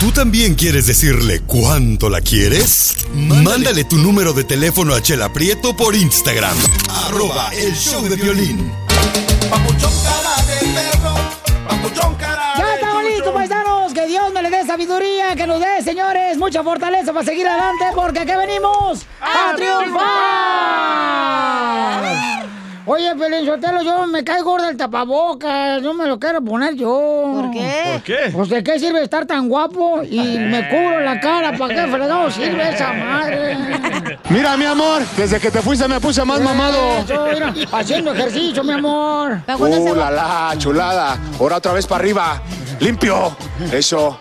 ¿Tú también quieres decirle cuánto la quieres? Mándale, tu número de teléfono a Chela Prieto por Instagram. Arroba el show de violín. ¡Ya estamos listos, paisanos! Que Dios me le dé sabiduría, que nos dé, señores, mucha fortaleza para seguir adelante, porque aquí venimos a, triunfar. Oye, Pelín Sotelo, yo me cae gorda el tapabocas, no me lo quiero poner yo. ¿Por qué? ¿Por qué? Pues de qué sirve estar tan guapo y me cubro la cara, ¿para qué fregado sirve esa madre? Mira, mi amor, desde que te fuiste me puse más mamado. Eso, mira, haciendo ejercicio, mi amor. Uh, la la, chulada. Ahora otra vez para arriba. Limpio. Eso.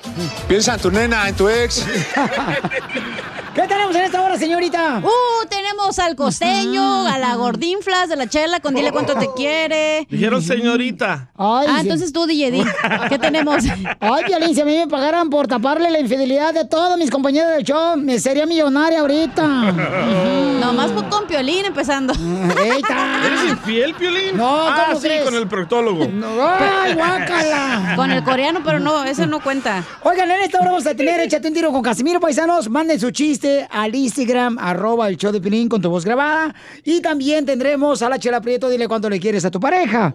Piensa en tu nena, en tu ex. ¿Qué tenemos en esta hora, señorita? Uh, tenemos al costeño, a la gordinflas de la chela con dile cuánto te quiere. Dijeron señorita. ah, entonces tú, DJ D. ¿Qué tenemos? Ay, Violín, si a mí me pagaran por taparle la infidelidad de todos mis compañeros del show, me sería millonaria ahorita. Nomás con Piolín empezando. Eita. ¿Eres infiel, Piolín? No, Ah, ¿cómo sí, crees? con el proctólogo. ¡Ay, guácala! Con el coreano, pero no, eso no cuenta. Oigan, en esta hora vamos a tener Échate un tiro con Casimiro Paisanos. Manden su chiste al Instagram, arroba el show de Pilín con tu voz grabada. Y también tendremos a la Chela Prieto, dile cuánto le quieres a tu pareja.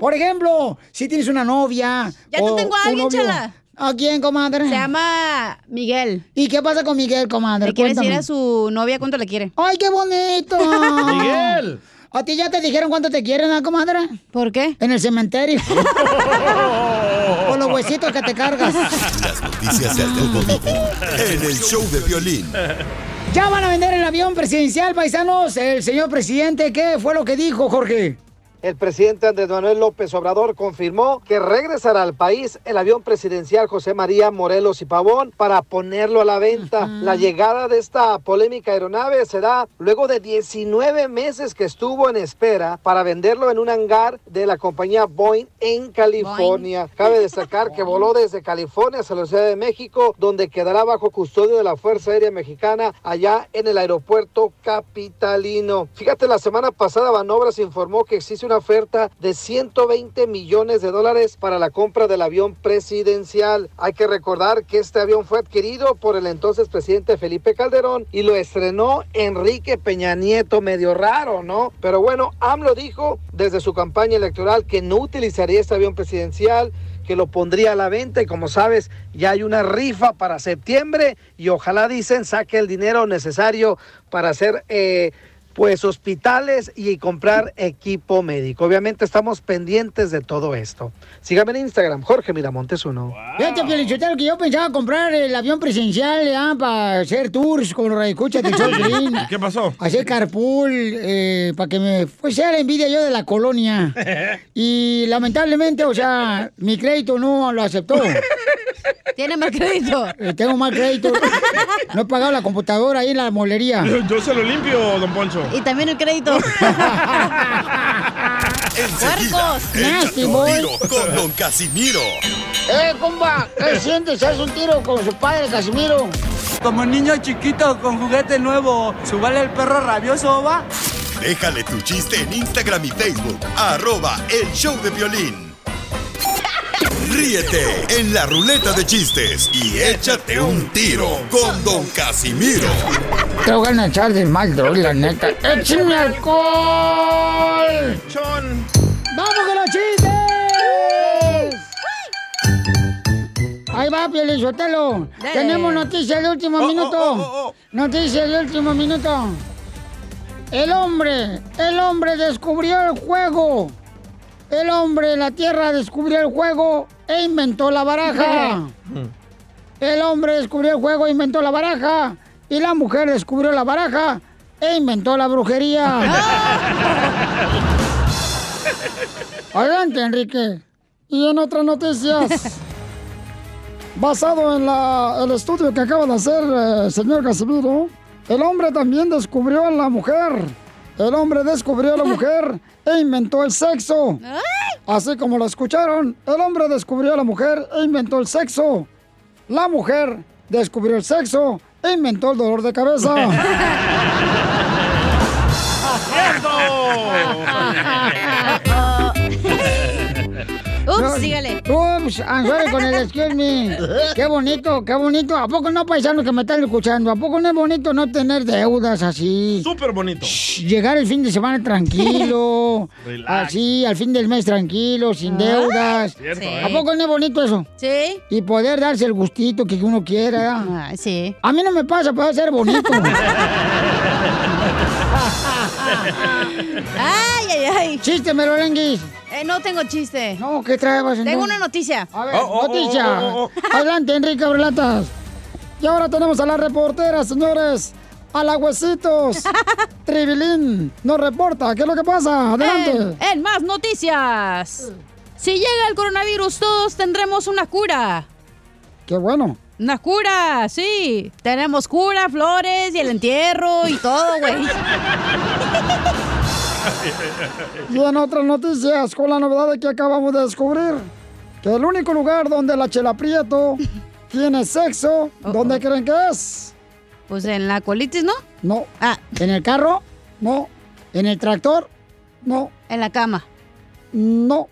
Por ejemplo, si tienes una novia. Ya o tengo a un alguien, novio. Chela. ¿A quién, comadre? Se llama Miguel. ¿Y qué pasa con Miguel, comadre? Le quiere decir a su novia cuánto le quiere. ¡Ay, qué bonito! Miguel. ¿A ti ya te dijeron cuánto te quieren, ¿ah, comadre? ¿Por qué? En el cementerio. Con los huesitos que te cargas. Las noticias del en el show de violín. Ya van a vender el avión presidencial, paisanos. El señor presidente, ¿qué fue lo que dijo, Jorge? El presidente Andrés Manuel López Obrador confirmó que regresará al país el avión presidencial José María Morelos y Pavón para ponerlo a la venta. La llegada de esta polémica aeronave será luego de 19 meses que estuvo en espera para venderlo en un hangar de la compañía Boeing en California. Cabe destacar que voló desde California hacia la Ciudad de México, donde quedará bajo custodio de la Fuerza Aérea Mexicana allá en el aeropuerto capitalino. Fíjate, la semana pasada Banobras informó que existe una oferta de 120 millones de dólares para la compra del avión presidencial. Hay que recordar que este avión fue adquirido por el entonces presidente Felipe Calderón y lo estrenó Enrique Peña Nieto, medio raro, ¿no? Pero bueno, AMLO dijo desde su campaña electoral que no utilizaría este avión presidencial que lo pondría a la venta y como sabes ya hay una rifa para septiembre y ojalá dicen saque el dinero necesario para hacer eh, pues hospitales y comprar equipo médico. Obviamente estamos pendientes de todo esto. Sígame en Instagram, Jorge Miramontes uno. Fíjate, Pielichotero, que yo pensaba comprar el avión presidencial ya, para hacer tours con show de. ¿Qué pasó? Hacer carpool, eh, para que me sea la envidia yo de la colonia. Y lamentablemente, o sea, mi crédito no lo aceptó. Tiene más crédito. Eh, tengo más crédito. No he pagado la computadora ahí en la molería. Yo, yo se lo limpio, don Poncho. Y también el crédito. Enseguida, Nasty boy. con Don Casimiro. ¡Eh, compa! ¿Qué sientes? ¿Haz un tiro con su padre, Casimiro? Como niño chiquito con juguete nuevo, ¿subale el perro rabioso, va? Déjale tu chiste en Instagram y Facebook. Arroba el show de violín. Ríete en la ruleta de chistes y échate un tiro con Don Casimiro. Te voy a echar de mal, droga, la neta. ¡Échame alcohol! ¡Vamos con los chistes! Ahí va, Pielizotelo. Tenemos noticias de último Oh, minuto. oh, oh, oh. Noticias de último minuto. El hombre, el hombre descubrió el juego. El hombre en la tierra descubrió el juego e inventó la baraja. El hombre descubrió el juego e inventó la baraja. Y la mujer descubrió la baraja e inventó la brujería. Adelante, Enrique. Y en otras noticias, basado en la- el estudio que acaba de hacer eh, el señor Casimiro, el hombre también descubrió a la mujer. El hombre descubrió a la mujer e inventó el sexo. Así como lo escucharon, el hombre descubrió a la mujer e inventó el sexo. La mujer descubrió el sexo e inventó el dolor de cabeza. Ups, No, sígale. Ups, I'm sorry con el excuse me. Qué bonito, qué bonito. ¿A poco no, paisanos que me están escuchando? ¿A poco no es bonito no tener deudas así? Súper bonito. Llegar el fin de semana tranquilo. Relax. así, al fin del mes tranquilo, sin deudas. Cierto, Sí. ¿eh? ¿A poco no es bonito eso? Sí. Y poder darse el gustito que uno quiera. Sí. A mí no me pasa, puede ser bonito. Ay, ay, ay. Chiste, Merolenguis. Eh, no tengo chiste. No, ¿qué traebas entonces? Tengo una noticia. A ver, Oh, oh, oh, noticia. oh, oh, Adelante, Enrique Abrelatas. Y ahora tenemos a la reportera, señores. A la huesitos. Tribilín nos reporta. ¿Qué es lo que pasa? Adelante. En, en más noticias. Si llega el coronavirus, todos tendremos una cura. Qué bueno. Una cura, sí. Tenemos cura, flores y el entierro y todo, güey. Y en otras noticias, con la novedad de que acabamos de descubrir, que el único lugar donde la Chela Prieto tiene sexo, ¿dónde creen que es? Pues en la colitis, ¿no? No. Ah, ¿En el carro? No. ¿En el tractor? No. en la cama. No.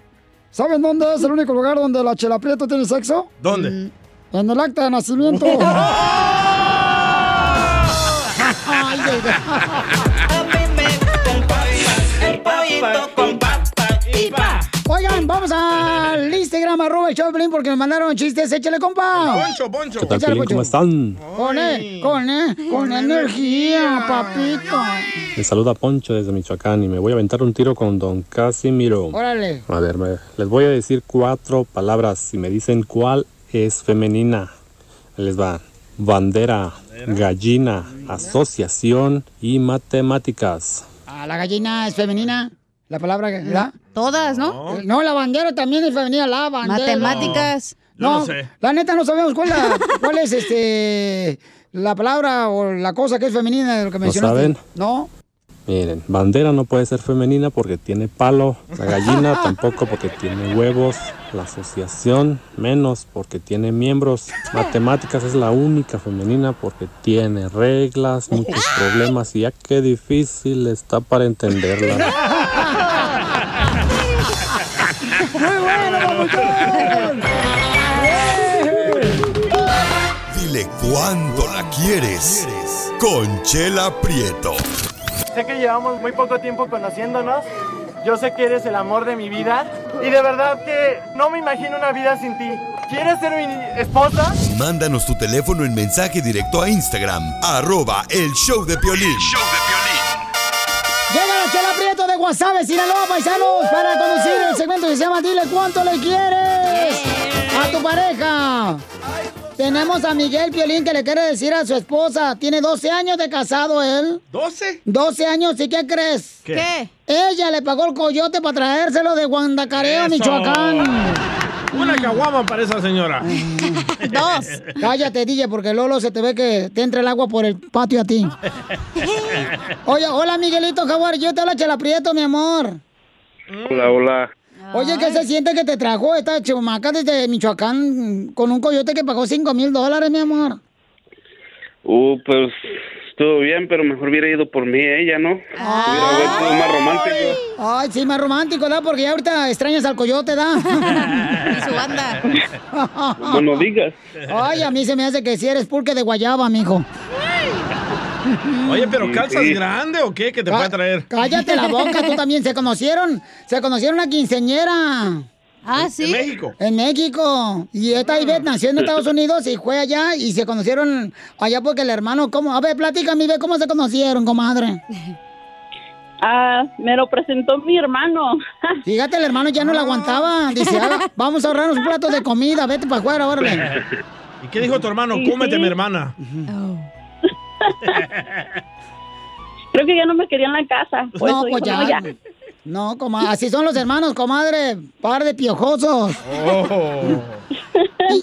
¿Saben dónde es el único lugar donde la Chela Prieto tiene sexo? ¿Dónde? En el acta de nacimiento. Oigan, vamos al Instagram, arroba el porque me mandaron chistes. Échale, compa. Poncho, Poncho. ¿Qué tal, Échale? ¿Cómo están? Con, eh, con, eh, con energía, papito. Les saluda Poncho desde Michoacán y me voy a aventar un tiro con Don Casimiro. Órale. A ver, me- les voy a decir cuatro palabras y me dicen cuál es femenina. Ahí Les va. Bandera, gallina, asociación y matemáticas. Ah, la gallina es femenina. La palabra, ¿verdad? Todas, ¿no? No, la bandera también es femenina, la bandera. Matemáticas. No sé. La neta no sabemos cuál, la- cuál es este la palabra o la cosa que es femenina de lo que mencionaste. saben? No. Miren, bandera no puede ser femenina porque tiene palo, la gallina tampoco porque tiene huevos, la asociación menos porque tiene miembros, matemáticas es la única femenina porque tiene reglas, muchos problemas y ya qué difícil está para entenderla. Muy bueno. Dile cuándo la quieres. Conchela Prieto. Sé que llevamos muy poco tiempo conociéndonos. Yo sé que eres el amor de mi vida. Y de verdad que no me imagino una vida sin ti. ¿Quieres ser mi esposa? Mándanos tu teléfono en mensaje directo a Instagram, arroba el show de Piolín. Llega la chela prieto de Guasave, Sinaloa, paisanos, para conducir el segmento que se llama Dile cuánto le quieres a tu pareja. Tenemos a Miguel Piolín que le quiere decir a su esposa. Tiene 12 años de casado él. ¿12? 12 años, ¿y qué crees? ¿Qué? ¿Qué? Ella le pagó el coyote para traérselo de Guandacareo, Eso. Michoacán. Una caguama para esa señora. Dos. Cállate, DJ, porque Lolo se te ve que te entra el agua por el patio a ti. Oye, hola Miguelito Jaguar, yo te hablo Chela Prieto, mi amor. Hola, hola. Oye, ¿qué se siente que te trajo esta chumaca desde Michoacán con un coyote que pagó 5 mil dólares, mi amor? Uh, pues estuvo bien, pero mejor hubiera ido por mí ella, ¿no? Hubiera sido más romántico. Ay, sí, más romántico, ¿da? Porque ya ahorita extrañas al coyote, ¿da? Y su banda. No lo digas. Ay, a mí se me hace que si eres pulque de guayaba, mijo. Oye, pero ¿calzas Sí. grande o qué? Que te puede traer. Cállate la boca, tú también. Se conocieron, se conocieron una quinceñera. Ah, sí. En México. En México. Y esta Ivette nació en Estados Unidos y fue allá y se conocieron allá porque el hermano, ¿cómo? A ver, platícame, Ivette, ¿cómo se conocieron, comadre? Ah, me lo presentó mi hermano. Fíjate, el hermano ya no lo aguantaba. Dice, "Ah, vamos a ahorrarnos un plato de comida, vete para afuera, órale. ¿Y qué dijo tu hermano? Sí, Cómete, sí. mi hermana. Creo que ya no me quería en la casa. Por No, eso pues dijo, ya. "No, No, comadre, así son los hermanos, comadre. Par de piojosos. Oh.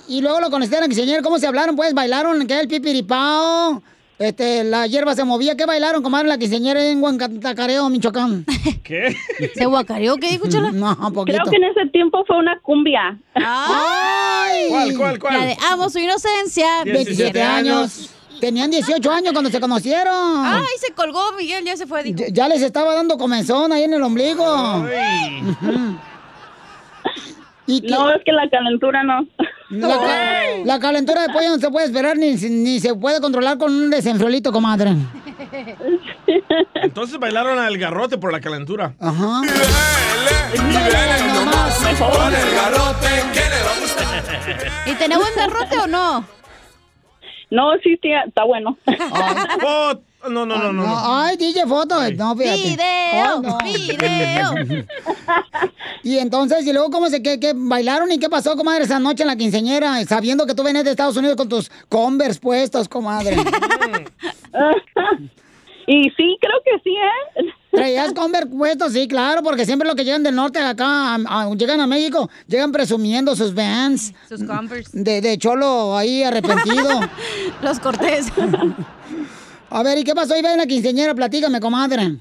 Y, y luego lo la quinceañera, ¿cómo se hablaron? Pues bailaron, ¿qué? El pipiripao. Este, la hierba se movía. ¿Qué bailaron, comadre? La quinceañera en Huancacareo, Michoacán. ¿Qué? ¿Se guacareó? ¿Qué dijo, Chela? No, poquito. Creo que en ese tiempo fue una cumbia. ¡Ay! ¿Cuál, cuál, cuál? La de amo su inocencia. 27 años. Tenían 18 años cuando se conocieron. Ay, se colgó Miguel, ya se fue, dijo. Ya, ya les estaba dando comenzón ahí en el ombligo. ¿Y qué? No, es que la calentura no. La, ca- la calentura de pollo no se puede esperar ni, ni se puede controlar con un desenfriolito, comadre. Entonces bailaron al garrote por la calentura. Ajá. ¿Y buen garrote o no? No, sí, tía, está bueno. Oh, no, no, no, no. no. Ay, DJ foto. No, fíjate. Video, Ay, no. video. Y entonces, y luego, ¿cómo se qué, qué bailaron y qué pasó, comadre, esa noche en la quinceñera? Sabiendo que tú venías de Estados Unidos con tus Converse puestos, comadre. y sí, creo que sí, ¿eh? ¿Traías Converse puestos? Sí, claro, porque siempre los que llegan del norte acá, a- a- llegan a México, llegan presumiendo sus Vans. Sus Converse. De, de cholo ahí arrepentido. Los Cortés. A ver, ¿y qué pasó? Iba en la quinceañera, platícame, comadre.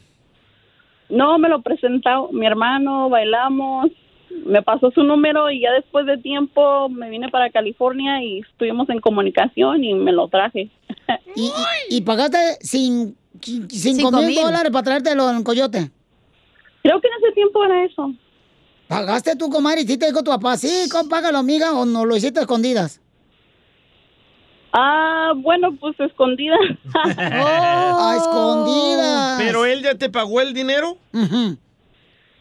No, me lo presentó mi hermano, bailamos, me pasó su número y ya después de tiempo me vine para California y estuvimos en comunicación y me lo traje. ¿Y, y, y pagaste sin, cinco, mil dólares para traértelo en Coyote? Creo que en ese tiempo era eso. ¿Pagaste tú, comadre? ¿Y sí te dijo tu papá, sí, págalo, amiga, o no lo hiciste a escondidas? Ah, bueno, pues escondida. A escondidas. ¿Pero él ya te pagó el dinero?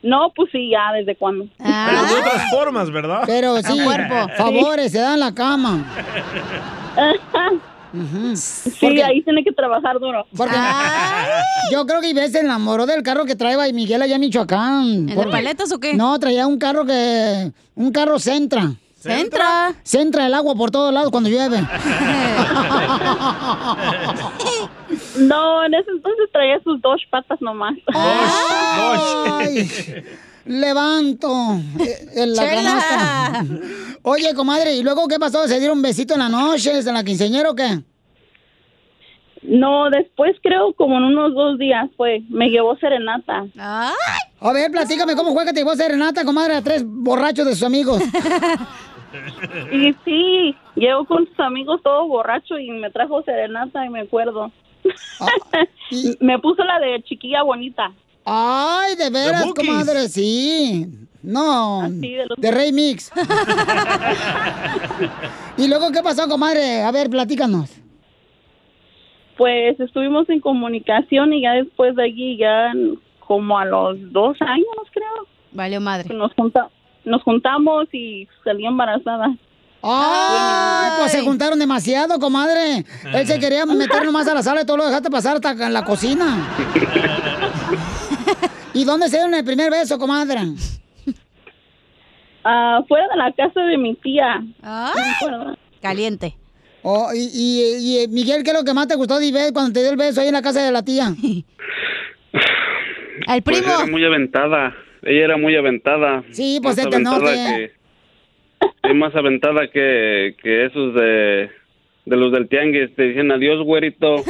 No, pues sí, ya, ¿desde cuándo? Pero de otras formas, ¿verdad? Pero sí, favores, se dan en la cama. Ujú. Sí, Porque- ahí tiene que trabajar duro. Porque yo creo que Ivette se enamoró del carro que traía Miguel allá en Michoacán. ¿El de Porque- paletas o qué? No, traía un carro que... Un carro Centra. Centra. Centra el agua por todos lados cuando llueve. No, en ese entonces traía sus dos patas nomás. Ay, levanto eh, en la Chela. canasta. Oye, comadre, ¿y luego qué pasó? ¿Se dieron un besito en la noche, en la quinceañera o qué? No, después creo como en unos dos días fue. Me llevó serenata. Ay. A ver, platícame cómo fue que te llevó Serenata, comadre, a tres borrachos de sus amigos. Y sí, llegó con sus amigos todo borracho y me trajo serenata y me acuerdo. y- me puso la de chiquilla bonita. Ay, de veras, comadre, sí. No, Así de los- de Rey Mix. ¿Y luego qué pasó, comadre? A ver, platícanos. Pues estuvimos en comunicación y ya después de allí, ya como a los dos años creo, Valió madre. nos, junta- nos juntamos y salí embarazada. ¡Ay! Pues se juntaron demasiado, comadre. Él se quería meter nomás a la sala y todo lo dejaste pasar hasta en la cocina. ¿Y dónde se dieron el primer beso, comadre? Ah, fuera de la casa de mi tía. Caliente. Oh, y, y- y, Miguel, ¿qué es lo que más te gustó de cuando te dio el beso ahí en la casa de la tía? Al Pues primo. era muy aventada. Ella era muy aventada. Sí, pues del aventada norte. que- sí, más aventada que, que esos de, de los del tianguis. Te dicen adiós, güerito.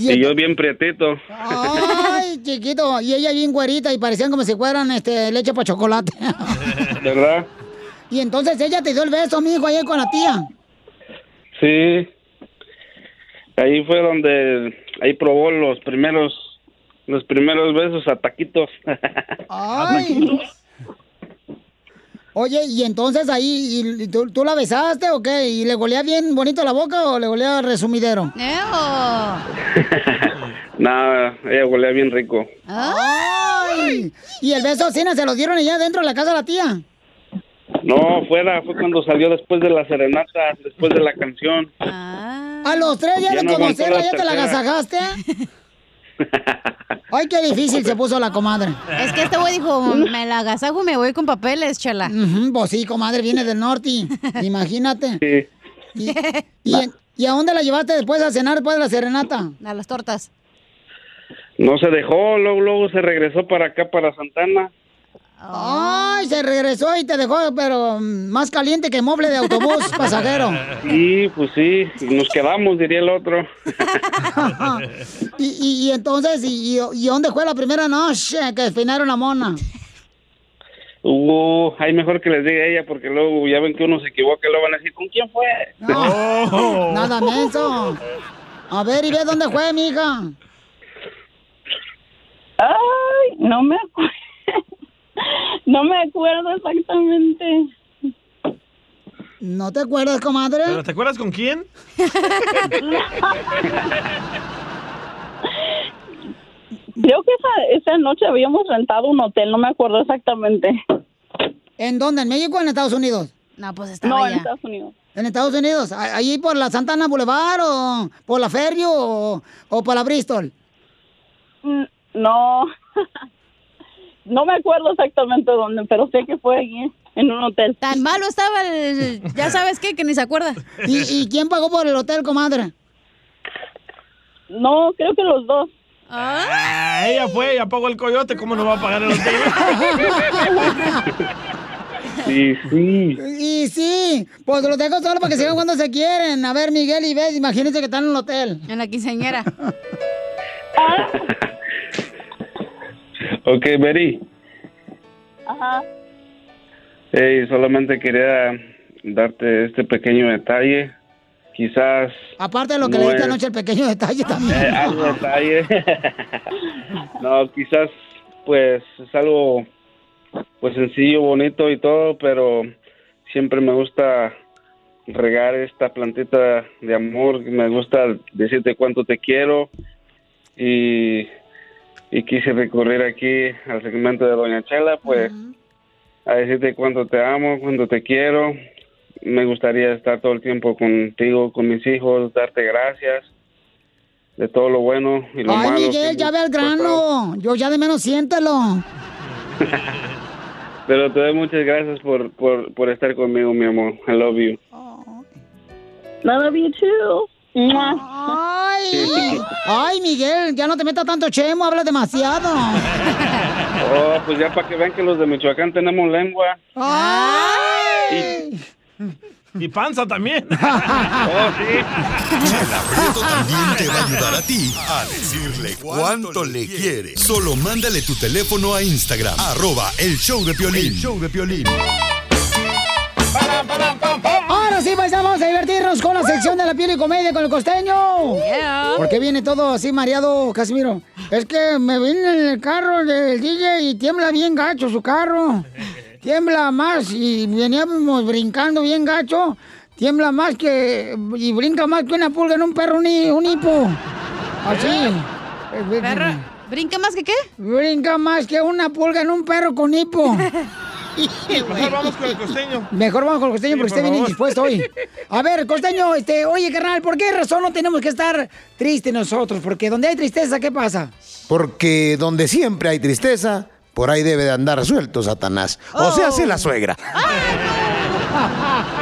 Y y yo bien prietito. Ay, chiquito. Y ella bien güerita y parecían como si fueran este, leche para chocolate. ¿Verdad? y entonces ella te dio el beso, mijo, ahí con la tía. Sí. Ahí fue donde ahí probó los primeros los primeros besos a taquitos. Ay. Oye, y entonces ahí, ¿y tú, tú la besaste o qué? ¿Y le golea bien bonito la boca o le golea resumidero? Nada, ella huele bien rico. Ay, ¿y el beso Cina se lo dieron allá dentro de la casa de la tía? No, fuera, fue cuando salió después de la serenata, después de la canción. A los tres días Ya de no conocerla la ya te la agasajaste. Ay, qué difícil se puso la comadre. Es que este güey dijo, me la agasajo y me voy con papeles, chala. Ujú, pues sí, comadre, viene del norte. Imagínate. Sí. ¿Y, y, y a dónde la llevaste después a cenar después de la serenata? A las tortas. No se dejó, luego, luego se regresó para acá, para Santana. Ay, se regresó y te dejó, pero más caliente que mueble de autobús pasajero. Sí, pues sí, nos quedamos, diría el otro. y, y, y entonces, y, y- y dónde fue la primera noche que despeinaron la mona? Uh, hay mejor que les diga ella, porque luego ya ven que uno se equivoca y luego van a decir, ¿con quién fue? No, nada menso. A ver, y ve dónde fue, mija. Ay, no me acuerdo. No me acuerdo exactamente. ¿No te acuerdas, comadre? ¿Pero te acuerdas con quién? Creo que esa, esa noche habíamos rentado un hotel, no me acuerdo exactamente. ¿En dónde? ¿En México o en Estados Unidos? No, pues No, en Estados Unidos. ¿En Estados Unidos? ¿A- ¿Allí por la Santana Boulevard o por la Ferio o, o por la Bristol? Mm, No, no me acuerdo exactamente dónde, pero sé que fue allí, en un hotel. Tan malo estaba el... Ya sabes qué, que ni se acuerda. ¿Y, y quién pagó por el hotel, comadre? No, creo que los dos. Ah, ella fue, ella pagó el coyote, ¿cómo no va a pagar el hotel? Sí, sí. Y sí, pues los dejo solo para que sigan cuando se quieren. A ver, Miguel y Beth, imagínense que están en el hotel. En la quinceañera. Ok, Betty. Ajá. Hey, solamente quería darte este pequeño detalle. Quizás Aparte de lo que No le diste es- anoche, el pequeño detalle también. eh, algo detalle. no, quizás pues es algo pues sencillo, bonito y todo, pero siempre me gusta regar esta plantita de amor, me gusta decirte cuánto te quiero y, y quise recurrir aquí al segmento de Doña Chela, pues a decirte cuánto te amo, cuánto te quiero. Me gustaría estar todo el tiempo contigo, con mis hijos, darte gracias de todo lo bueno y lo Ay, malo. Miguel, que ya ve al grano. Yo ya de menos siéntelo. Pero te doy muchas gracias por, por, por estar conmigo, mi amor. I love you. I love you too. Ay, ay, Miguel, ya no te metas tanto chemo, hablas demasiado. Oh, pues ya para que vean que los de Michoacán tenemos lengua. Ay. Y panza también. Oh, sí. Chela Prieto también te va a ayudar a ti a decirle cuánto le quiere. Solo mándale tu teléfono a Instagram, arroba el show de Piolín. show de Piolín. Ahora sí, pues vamos a divertirnos con la sección de la piel y comedia con el costeño. ¿Por qué viene todo así mareado, Casimiro? Es que me vine en el carro del DJ y tiembla bien gacho su carro. Tiembla más y veníamos brincando bien gacho. Tiembla más que... y brinca más que una pulga en un perro, un, un hipo. Así. Perro, ¿Brinca más que qué? Brinca más que una pulga en un perro con hipo. Mejor vamos con el costeño. Mejor vamos con el costeño Sí, porque por usted viene favor. indispuesto hoy. A ver, costeño, este, oye, carnal, ¿por qué razón no tenemos que estar tristes nosotros? Porque donde hay tristeza, ¿qué pasa? Porque donde siempre hay tristeza, por ahí debe de andar suelto Satanás. O sea, hace la suegra.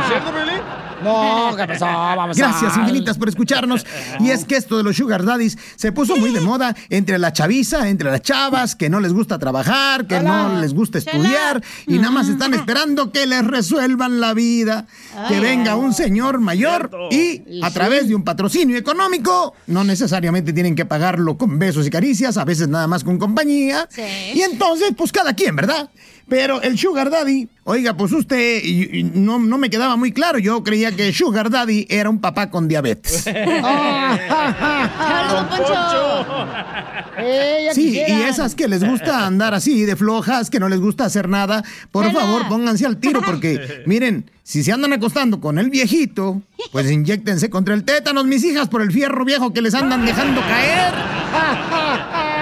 ¿Es cierto, Piolín? No, ¿qué pasó? Vamos Gracias a... infinitas por escucharnos. Y es que esto de los sugar daddies se puso muy de moda entre la chaviza, entre las chavas, que no les gusta trabajar, que no les gusta estudiar y nada más están esperando que les resuelvan la vida. Que venga un señor mayor y a través de un patrocinio económico, no necesariamente tienen que pagarlo con besos y caricias, a veces nada más con compañía. Y entonces, pues cada quien, ¿verdad? Pero el Sugar Daddy, oiga, pues usted y- y no, no me quedaba muy claro. Yo creía que Sugar Daddy era un papá con diabetes. Eh, Sí, y esas que les gusta andar así de flojas, que no les gusta hacer nada, por favor pónganse al tiro porque miren, si se andan acostando con el viejito, pues inyectense contra el tétanos, mis hijas, por el fierro viejo que les andan dejando caer.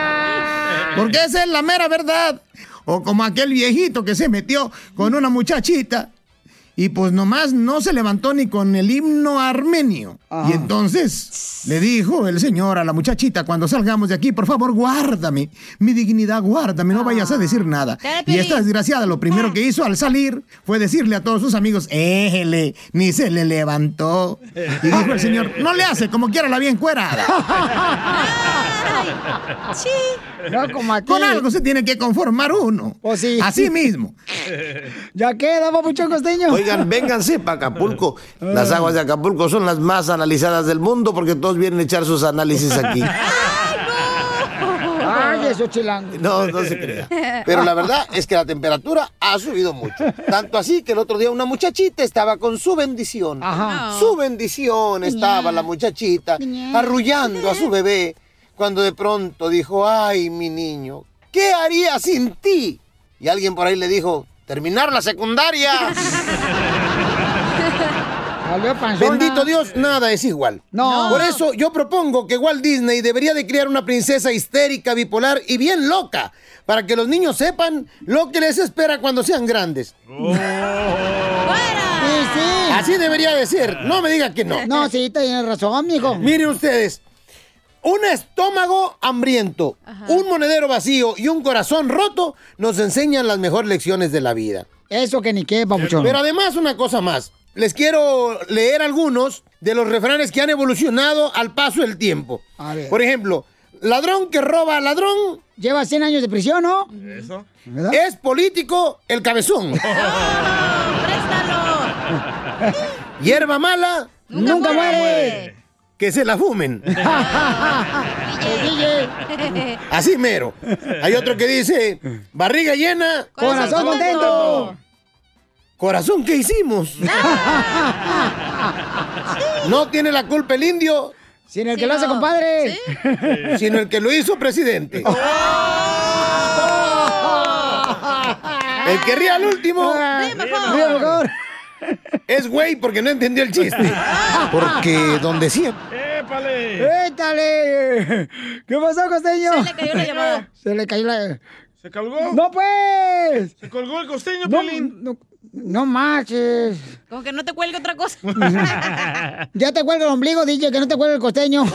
Porque esa es la mera verdad. O como aquel viejito que se metió con una muchachita y pues nomás no se levantó ni con el himno armenio. Y entonces le dijo el señor a la muchachita, cuando salgamos de aquí, por favor, guárdame. Mi dignidad, guárdame, no vayas a decir nada. Y esta desgraciada lo primero que hizo al salir fue decirle a todos sus amigos, éjele, ni se le levantó. Y dijo el señor, no le hace como quiera la bien cuerada. Sí. No, como aquí. Con algo se tiene que conformar uno. O sí. Así mismo. Ya queda, papuchón costeño. Oigan, vénganse para Acapulco. Las aguas de Acapulco son las más analizadas del mundo porque todos vienen a echar sus análisis aquí. Ay, eso chilango. No, no se crea. Pero la verdad es que la temperatura ha subido mucho. Tanto así que el otro día una muchachita estaba con su bendición. Ajá. Su bendición estaba la muchachita arrullando a su bebé cuando de pronto dijo, ay, mi niño, ¿qué haría sin ti? Y alguien por ahí le dijo, terminar la secundaria. Bendito Dios, nada es igual. No. Por eso yo propongo que Walt Disney debería de criar una princesa histérica, bipolar y bien loca, para que los niños sepan lo que les espera cuando sean grandes. Así debería de ser. No me diga que no. No, sí, tienes razón, mijo. Miren ustedes. Un estómago hambriento, un monedero vacío y un corazón roto nos enseñan las mejores lecciones de la vida. Eso que ni qué, papuchón. Pero además una cosa más. Les quiero leer algunos de los refranes que han evolucionado al paso del tiempo. A ver. Por ejemplo, ladrón que roba a ladrón. Lleva 100 años de prisión, ¿no? Eso. Es político el cabezón. Hierba mala. Nunca muere. Que se la fumen. Así mero. Hay otro que dice, barriga llena. Corazón contento. Corazón, ¿qué hicimos? No tiene la culpa el indio. Sin el que lo hace, compadre. Sino el que lo hizo presidente. El que ríe al último. Ríe mejor. Es güey porque no entendió el chiste. Porque donde siempre. ¡Épale! ¡Étale! ¿Qué pasó, costeño? Se le cayó la llamada. Se le cayó la... ¿Se colgó? ¡No, pues! ¿Se colgó el costeño, No, Pelín? no, no marches. Como que no te cuelgue otra cosa. Ya te cuelga el ombligo, DJ, que no te cuelga el costeño. Ya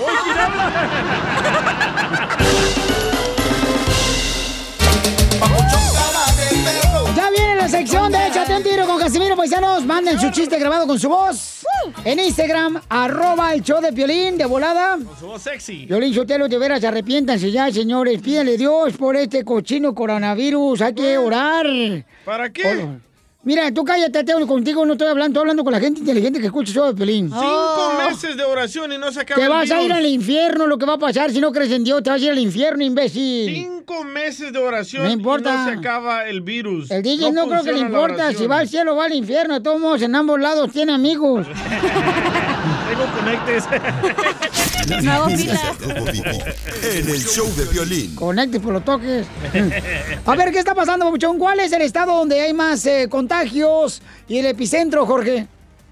sección de Échate un tiro con Casimiro Paisanos. Manden su chiste grabado con su voz. En Instagram, arroba el show de Piolín, de volada. Con su voz sexy. Piolín Sotelo, de veras, arrepiéntanse ya, señores. Pídale Dios por este cochino coronavirus. Hay que orar. ¿Para qué? Mira, tú cállate, Teo, contigo no estoy hablando, estoy hablando con la gente inteligente que escucha show de Piolín. Cinco meses de oración y no se acaba Te el vas a ir al infierno, lo que va a pasar si no crees en Dios, te vas a ir al infierno, imbécil. Cinco meses de oración y importa. no se acaba el virus. El DJ no, creo que le importa, si va al cielo o va al infierno, de todos modos, en ambos lados tiene amigos. Tengo conectes. hago fila. En el show de violín. Conecte por los toques. A ver, ¿qué está pasando, Papuchón? ¿Cuál es el estado donde hay más eh, contagios y el epicentro, Jorge?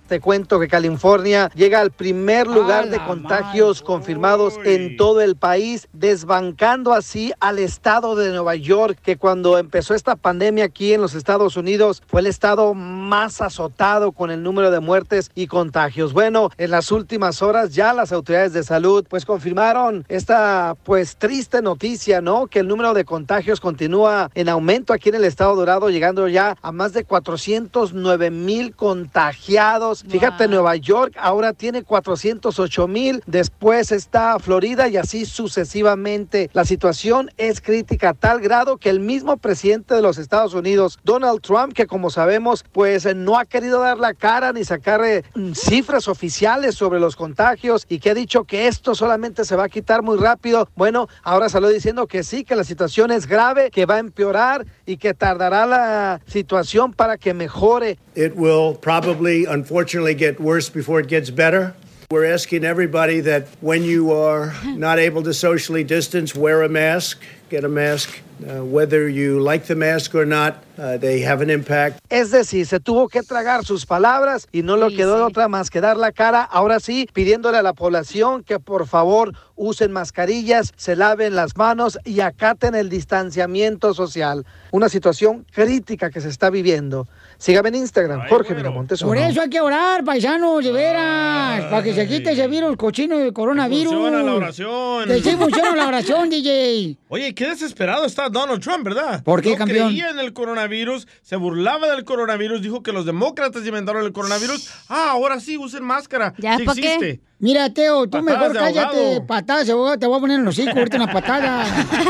Te cuento que California llega al primer lugar de contagios confirmados en todo el país, desbancando así al estado de Nueva York, que cuando empezó esta pandemia aquí en los Estados Unidos fue el estado más azotado con el número de muertes y contagios. Bueno, en las últimas horas ya las autoridades de salud pues confirmaron esta pues triste noticia, ¿no? Que el número de contagios continúa en aumento aquí en el estado dorado, llegando ya a más de 409 mil contagiados. Fíjate, Nueva York ahora tiene 408 mil, después está Florida y así sucesivamente. La situación es crítica a tal grado que el mismo presidente de los Estados Unidos, Donald Trump, que como sabemos, pues eh, no ha querido dar la cara ni sacar eh, cifras oficiales sobre los contagios y que ha dicho que esto solamente se va a quitar muy rápido. Bueno, ahora salió diciendo que sí, que la situación es grave, que va a empeorar y que tardará la situación para que mejore. It will probably, unfortunately, get worse before it gets better. We're asking everybody that when you are not able to socially distance, wear a mask, get a mask. Uh, whether you like the mask or not, uh, they have an impact. Es decir, se tuvo que tragar sus palabras y no le quedó de otra más que dar la cara, ahora sí, pidiéndole a la población que por favor usen mascarillas, se laven las manos y acaten el distanciamiento social. Una situación crítica que se está viviendo. Sígame en Instagram, Jorge Miramontes. Por eso hay que orar, paisanos, de veras, para que se quite ese virus cochino del coronavirus. Funciona la oración. Que sí funciona la oración, DJ. Oye, qué desesperado está Donald Trump, ¿verdad? ¿Por qué, no campeón? creía en el coronavirus, se burlaba del coronavirus, dijo que los demócratas inventaron el coronavirus. Ah, ahora sí, usen máscara. ¿Ya sí pa' qué? Mira, Teo, tú Patadas mejor cállate, patadas, de ahogado, te voy a poner en los hijos ahorita una patada.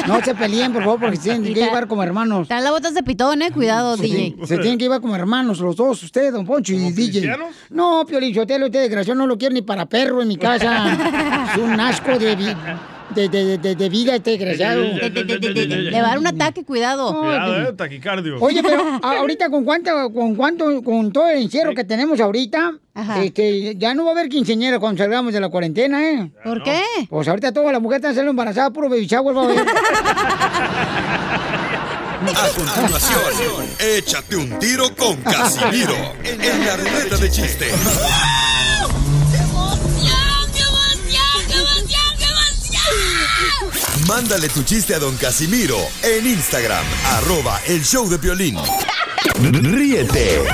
No se peleen, por favor, porque se tienen que llevar como hermanos. Trae las botas de pitón, eh, cuidado, Se, DJ. se tienen que llevar como hermanos los dos, usted, don Poncho y DJ. cristianos? No, Piolín Sotelo, este desgraciado no lo quiere ni para perro en mi casa. es un asco de, de, de, de, de vida este desgraciado. Le va a dar un ataque, cuidado. Cuidado, eh, taquicardio. Oye, pero ahorita con cuánto, con cuánto, con todo el encierro que tenemos ahorita, este, ya no va a haber quinceañera cuando salgamos de la cuarentena, ¿eh? ¿Por qué? Pues ahorita todas las mujeres están saliendo embarazadas, puro baby shower va a haber. A continuación, échate un tiro con Casimiro en la ruleta de chiste. Mándale tu chiste a don Casimiro en Instagram, arroba el show de violín. Ríete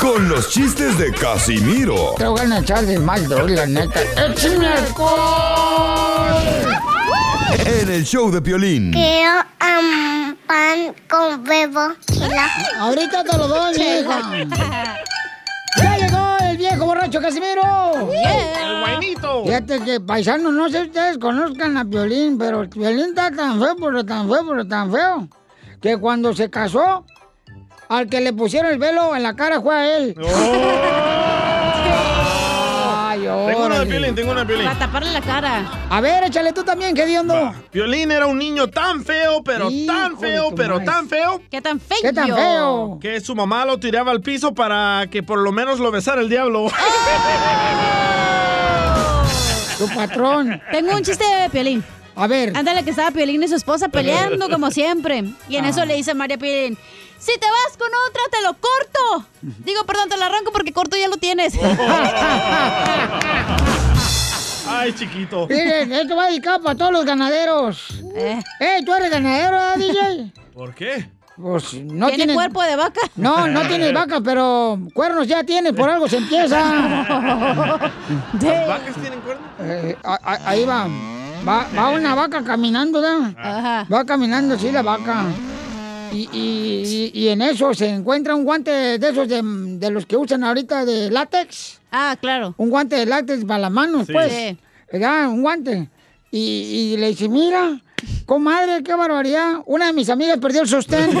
con los chistes de Casimiro Te voy a echar de mal, la neta. ¡Échame en el show de violín. Quiero um, pan con huevo. Ahorita te lo doy, hija. ¡Ya llegó el viejo borracho Casimiro! ¡El guainito! Fíjate que, paisanos, no sé si ustedes conozcan a Piolín, pero Piolín está tan feo, pero tan feo, pero tan feo, que cuando se casó, al que le pusieron el velo en la cara fue a él. Ay, Tengo una de. Piolín, tengo una de Piolín. Para taparle la cara. A ver, échale tú también, ¿qué diondo? Piolín era un niño tan feo, pero tan de feo, tu pero madre. tan feo. ¿Qué tan feo? ¿Qué tan feo? Que su mamá lo tiraba al piso para que por lo menos lo besara el diablo. Tu patrón. Tengo un chiste de Piolín. A ver. Ándale, que estaba Piolín y su esposa peleando como siempre. Y en eso le dice María Piolín, si te vas con otra, te lo corto. Digo, perdón, te lo arranco porque corto ya lo tienes. Ay, chiquito. Miren, esto va dedicado para todos los ganaderos. Eh, ¿tú eres ganadero, ¿verdad, DJ? ¿Por qué? Pues no ¿Tiene tienes- cuerpo de vaca? No, no tienes vaca, pero cuernos ya tienes, por algo se empieza. ¿Las vacas tienen cuernos? Eh, ahí va. Va. Va una vaca caminando, ¿verdad? Va caminando, sí, la vaca. Y, y- y- en eso se encuentra un guante de esos de, de los que usan ahorita de látex. Ah, claro. Un guante de látex para las manos, Sí. pues. Sí. ¿Verdad? Un guante. Y, y le dice, mira, comadre, qué barbaridad. Una de mis amigas perdió el sostén.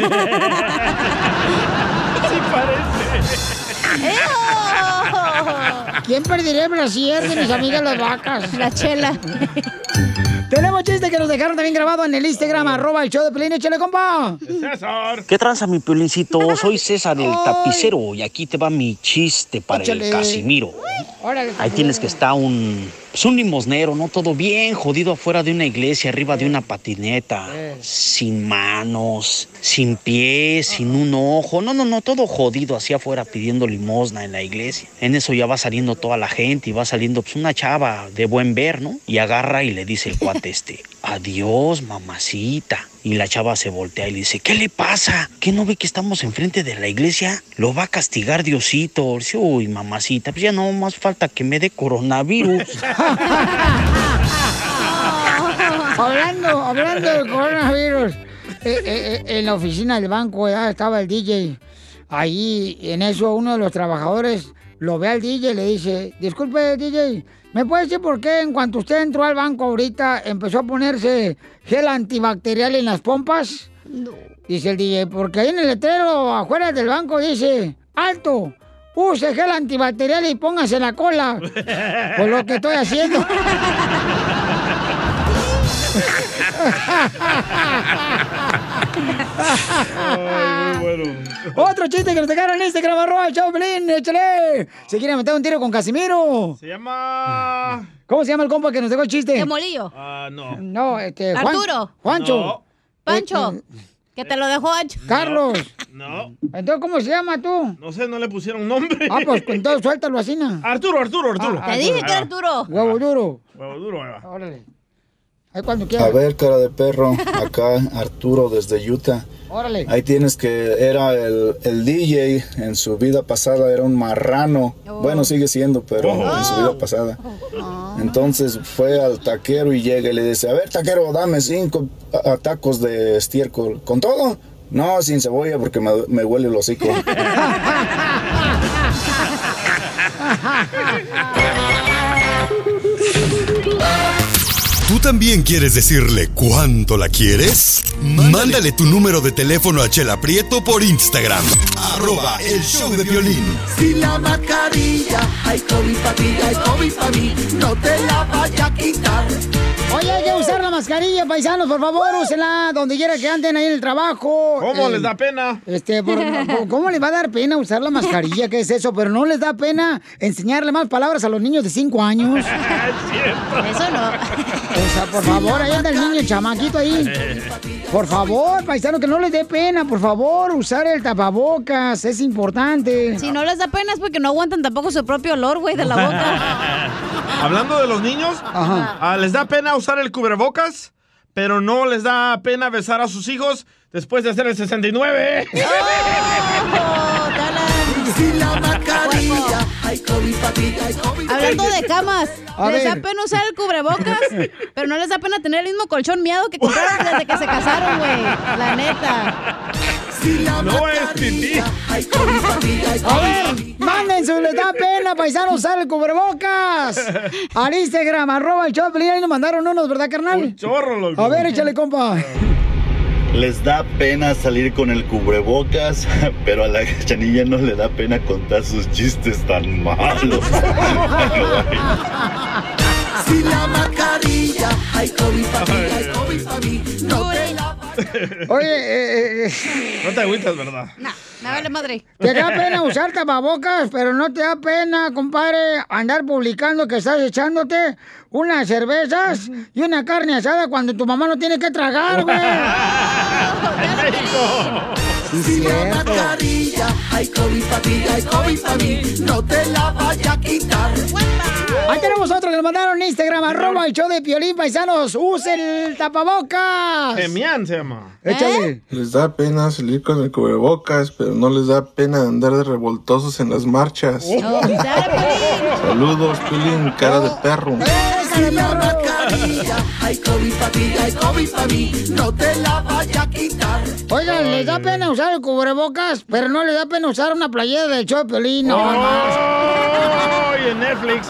Sí ¿Quién perdería el brasier de mis amigas las vacas? La chela. Tenemos chiste que nos dejaron también grabado en el Instagram, arroba el show de Pelín, échale, compa. César. ¿Qué tranza, mi piolincito? Soy César el tapicero y aquí te va mi chiste para Échale. el Casimiro. Órale. Ahí tienes que estar un, pues un limosnero, ¿no? Todo bien jodido afuera de una iglesia, arriba de una patineta, sin manos, sin pies, sin un ojo. No, no, no, todo jodido así afuera pidiendo limosna en la iglesia. En eso ya va saliendo toda la gente y va saliendo pues una chava de buen ver, ¿no? Y agarra y le dice el cuate este, adiós, mamacita. Y la chava se voltea y le dice, ¿qué le pasa? ¿Qué no ve que estamos enfrente de la iglesia? Lo va a castigar Diosito. Dice, Uy, mamacita, pues ya no más falta que me dé coronavirus. hablando, hablando del coronavirus. eh, eh, eh, en la oficina del banco ya estaba el DJ. Ahí, en eso, uno de los trabajadores lo ve al DJ y le dice, disculpe, DJ, ¿me puede decir por qué en cuanto usted entró al banco ahorita empezó a ponerse gel antibacterial en las pompas? Dice el DJ, porque ahí en el letrero afuera del banco dice, alto, use gel antibacterial y póngase la cola. Pues lo que estoy haciendo. Ay, muy bueno. Otro chiste que nos dejaron en Instagram, arroba show, Pelín, échale. Se quiere meter un tiro con Casimiro. Se llama... ¿Cómo se llama el compa que nos dejó el chiste? Molillo. Ah, no. No, este, Juan- Arturo. Juancho. No. Pancho, que te lo dejó ancho. Carlos. No. Entonces, ¿cómo se llama tú? No sé, no le pusieron nombre. Ah, pues entonces suéltalo así, ¿no? Arturo, Arturo, Arturo. Ah, Te dije que era Arturo. Huevo duro. Huevo duro, ahí va. Órale. Ahí cuando A ver, cara de perro, acá Arturo desde Utah. Órale. Ahí tienes que era el, el DJ en su vida pasada, era un marrano. Bueno, sigue siendo, pero en su vida pasada. Entonces fue al taquero y llega y le dice, a ver, taquero, dame cinco tacos de estiércol. ¿Con todo? No, sin cebolla porque me, me huele el hocico. ¿Tú también quieres decirle cuánto la quieres? Mándale tu número de teléfono a Chela Prieto por Instagram. Arroba el show de violín. Si la mascarilla hay COVID para ti, hay COVID para mí, no te la vaya a quitar. Oye, hay que usar la mascarilla, paisanos, por favor, úsenla donde quiera que anden ahí en el trabajo. ¿Cómo Eh, les da pena? Este, por- ¿cómo les va a dar pena usar la mascarilla? ¿Qué es eso? Pero no les da pena enseñarle más palabras a los niños de 5 años. Eso no. O sea, por favor, ahí anda el niño, el chamaquito ahí. Por favor, paisano, que no les dé pena, por favor, usar el tapabocas, es importante. Si no les da pena es porque no aguantan tampoco su propio olor, güey, de la boca. Hablando de los niños, ah, les da pena usar el cubrebocas, pero no les da pena besar a sus hijos después de hacer el 69. Si la mascarilla hay COVID para ti, hay COVID Hablando de camas, A les da pena usar el cubrebocas, pero no les da pena tener el mismo colchón miado que compraron desde que se casaron, güey. La neta. No es pipí. hay COVID para ti, hay A ver, manden su les da pena, paisano, usar el cubrebocas. Al Instagram, arroba el Piolín, ahí nos mandaron unos, ¿verdad, carnal? chorro, loco. A ver, échale, compa. Les da pena salir con el cubrebocas, pero a la chanilla no le da pena contar sus chistes tan malos. Si la mascarilla hay COVID para ti, hay COVID para mí, no te Oye, eh, eh, No te agüitas, ¿verdad? Me vale madre. te da pena usar tapabocas, pero no te da pena, compadre, andar publicando que estás echándote unas cervezas y una carne asada cuando tu mamá no tiene que tragar, güey. Sí, Si la cierto. mascarilla hay COVID para ti, hay COVID para mí, no te la vaya a quitar. Ahí tenemos otro que nos mandaron en Instagram, arroba el show de Piolín, paisanos, usen el tapabocas. Emian se llama. Échale. Les da pena salir con el cubrebocas, pero no les da pena andar de revoltosos en las marchas. Saludos, Pilín, cara de perro. Si la mascarilla hay COVID para ti, hay COVID para mí, no te la vaya a quitar. Oigan, les da pena usar el cubrebocas, pero no les da pena usar una playera del Piolín, no más. ¡Ay, en Netflix!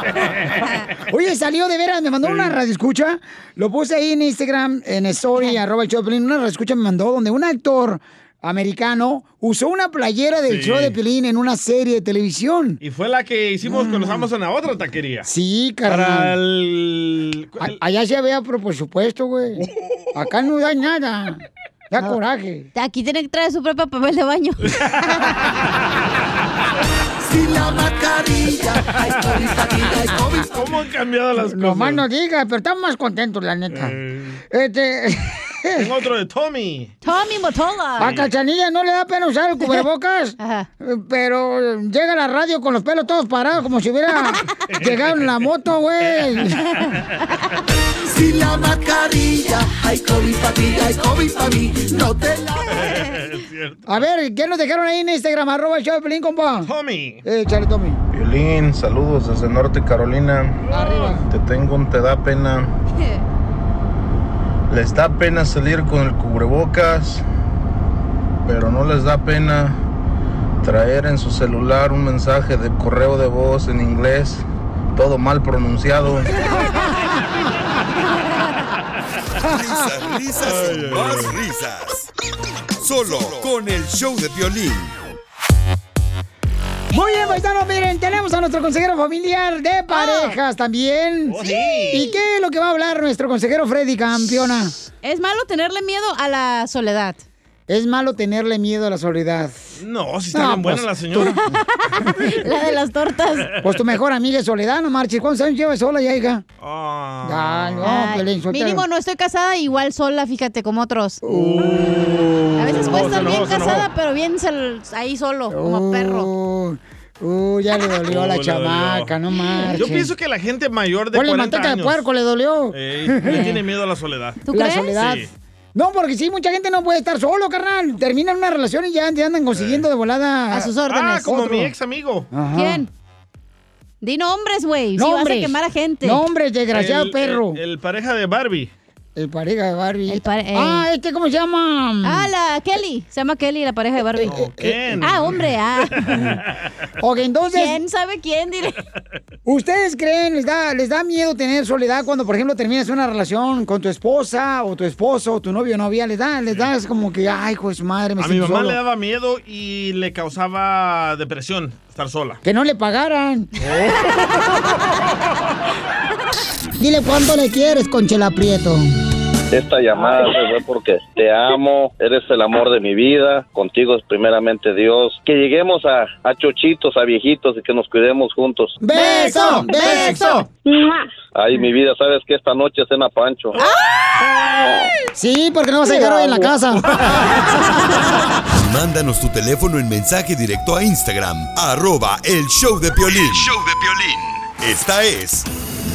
Oye, salió de veras, me mandó una radio escucha. Lo puse ahí en Instagram, en story, arroba el Piolín. Una radio escucha me mandó donde un actor americano usó una playera del Sí. show de Piolín en una serie de televisión. Y fue la que hicimos cuando estábamos en la otra taquería. Sí, Para carnal. el... A- Allá se vea por presupuesto, güey. Acá no da nada. Da coraje. Aquí tiene que traer su propio papel de baño. Si la mascarilla COVID para COVID ¿Cómo han cambiado las cosas? No más no digas, pero estamos más contentos, la neta. Este. Tengo otro de Tommy. Tommy Motola. A Cachanilla no le da pena usar el cubrebocas, pero llega a la radio con los pelos todos parados, como si hubiera llegado en la moto, güey. Si la mascarilla hay COVID para ti, hay COVID para mí, no te la A ver, ¿qué nos dejaron ahí en Instagram? Arroba el show de Pelín, compa. Tommy. Eh, échale, Tommy. Violín, saludos desde Norte Carolina. Te tengo un te da pena. Les da pena salir con el cubrebocas, pero no les da pena traer en su celular un mensaje de correo de voz en inglés, todo mal pronunciado. Risas, risas y más risas. Solo con el show de violín. Muy bien, paisanos, miren, tenemos a nuestro consejero familiar de parejas también. Oh, sí. ¿Y qué es lo que va a hablar nuestro consejero Freddy, campeona? Es malo tenerle miedo a la soledad. ¿Es malo tenerle miedo a la soledad? No, si está No, bien buena pues, la señora. La de las tortas. Pues tu mejor amiga es Soledad, no marches. ¿Cuántos años llevas sola ya, hija? Ah. Ya, no, Ay, suelta. mínimo no estoy casada, igual sola, fíjate, como otros. Uh. A veces puedo Oh, se estar bien casada, pero bien ahí solo, como perro. Uh, uh, ya le dolió a Oh, la le chamaca, no marches. Yo pienso que la gente mayor de Ponle 40 manteca años... de puerco, le dolió. Ey, le tiene miedo a la soledad. la soledad. Sí. No, porque sí, mucha gente no puede estar solo, carnal. Terminan una relación y ya, ya andan consiguiendo de volada. A sus órdenes. Ah, como otro. mi ex amigo. Ajá. ¿Quién? Di nombres, güey. Si vas a Nombres. quemar a gente. Nombres, desgraciado El- perro. El, el pareja de Barbie. El pareja de Barbie. El pare- Ah, este, ¿cómo se llama? Ah, la Kelly. Se llama Kelly, la pareja de Barbie. ¿quién? Ah, hombre, ah. Ok, entonces. ¿Quién sabe quién? Dile. ¿Ustedes creen, les da, les da miedo tener soledad cuando, por ejemplo, terminas una relación con tu esposa o tu esposo o tu novio o novia? ¿Les da, les da es como que, ay, su madre, me A mi mamá solo"? le daba miedo y le causaba depresión estar sola. Que no le pagaran. Dile cuánto le quieres, Conchela Prieto. Esta llamada se fue porque te amo, eres el amor de mi vida, contigo es primeramente Dios. Que lleguemos a, a chochitos, a viejitos y que nos cuidemos juntos. ¡Beso! ¡Beso! Ay, mi vida, sabes que esta noche es cena Pancho. Sí, porque no vas a llegar hoy en la casa. Mándanos tu teléfono en mensaje directo a Instagram, arroba el show de Piolín. show de Esta es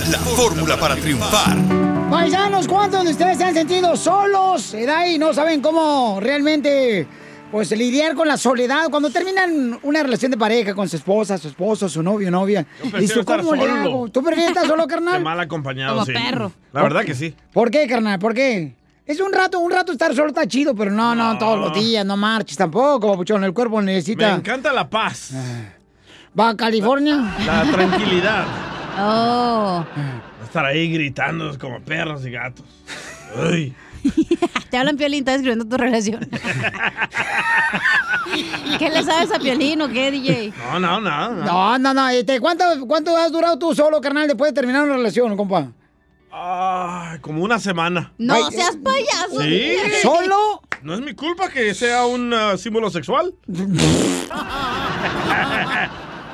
la fórmula para triunfar. Paisanos, ¿cuántos de ustedes se han sentido solos, edad, y no saben cómo realmente pues lidiar con la soledad cuando terminan una relación de pareja con su esposa, su esposo, su novio, novia? Dices, estar ¿cómo le solo. hago? ¿Tú prefieres estar solo, Qué carnal? mal acompañado, Como sí. perro. La verdad que sí. ¿Por qué, carnal? ¿Por qué? Es un rato, un rato estar solo está chido, pero no, no, todos los días, no marches tampoco, papuchón. El cuerpo Me necesita. encanta la paz, ¿Va a California? la tranquilidad. Oh. Estar ahí gritando como perros y gatos. Ay. Te hablan Piolín, estás escribiendo tu relación. ¿Qué le sabes a Piolín o qué, DJ? No, no. No, no, no. Este, ¿cuánto, ¿Cuánto has durado tú solo, carnal, después de terminar una relación, compa? Ay, como una semana. No Ay, seas payaso. ¿Sí? ¿Solo? No es mi culpa que sea un ah, símbolo sexual.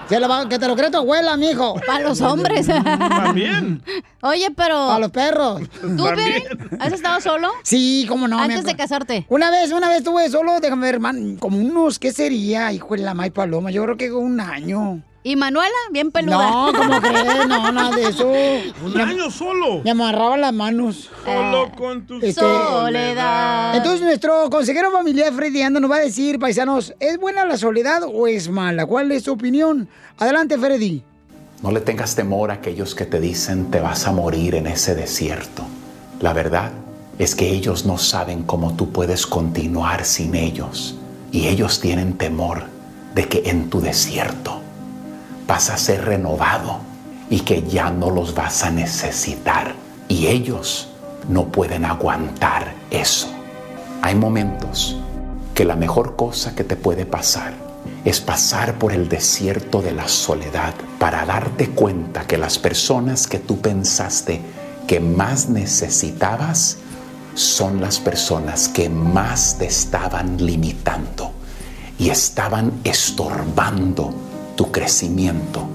Se lo va- que te lo cree tu abuela, mijo. Para los hombres. También. Oye, pero. Para los perros. ¿Tú, Piolín, has estado solo? Sí, cómo no. me Antes de casarte. Una vez, una vez estuve solo, déjame ver, man, como unos, ¿qué sería? Hijo de la May Paloma, yo creo que un año. ¿Y Manuela? Bien peluda. No, ¿cómo crees? No, nada de eso. Un Me- año solo. Me amarraba las manos. Solo con tu Este, Soledad. Entonces, nuestro consejero familiar Freddy Anda nos va a decir, paisanos, ¿es buena la soledad o es mala? ¿Cuál es su opinión? Adelante, Freddy. No le tengas temor a aquellos que te dicen te vas a morir en ese desierto. La verdad es que ellos no saben cómo tú puedes continuar sin ellos. Y ellos tienen temor de que en tu desierto vas a ser renovado y que ya no los vas a necesitar. Y ellos no pueden aguantar eso. Hay momentos que la mejor cosa que te puede pasar es pasar por el desierto de la soledad para darte cuenta que las personas que tú pensaste que más necesitabas son las personas que más te estaban limitando y estaban estorbando tu crecimiento.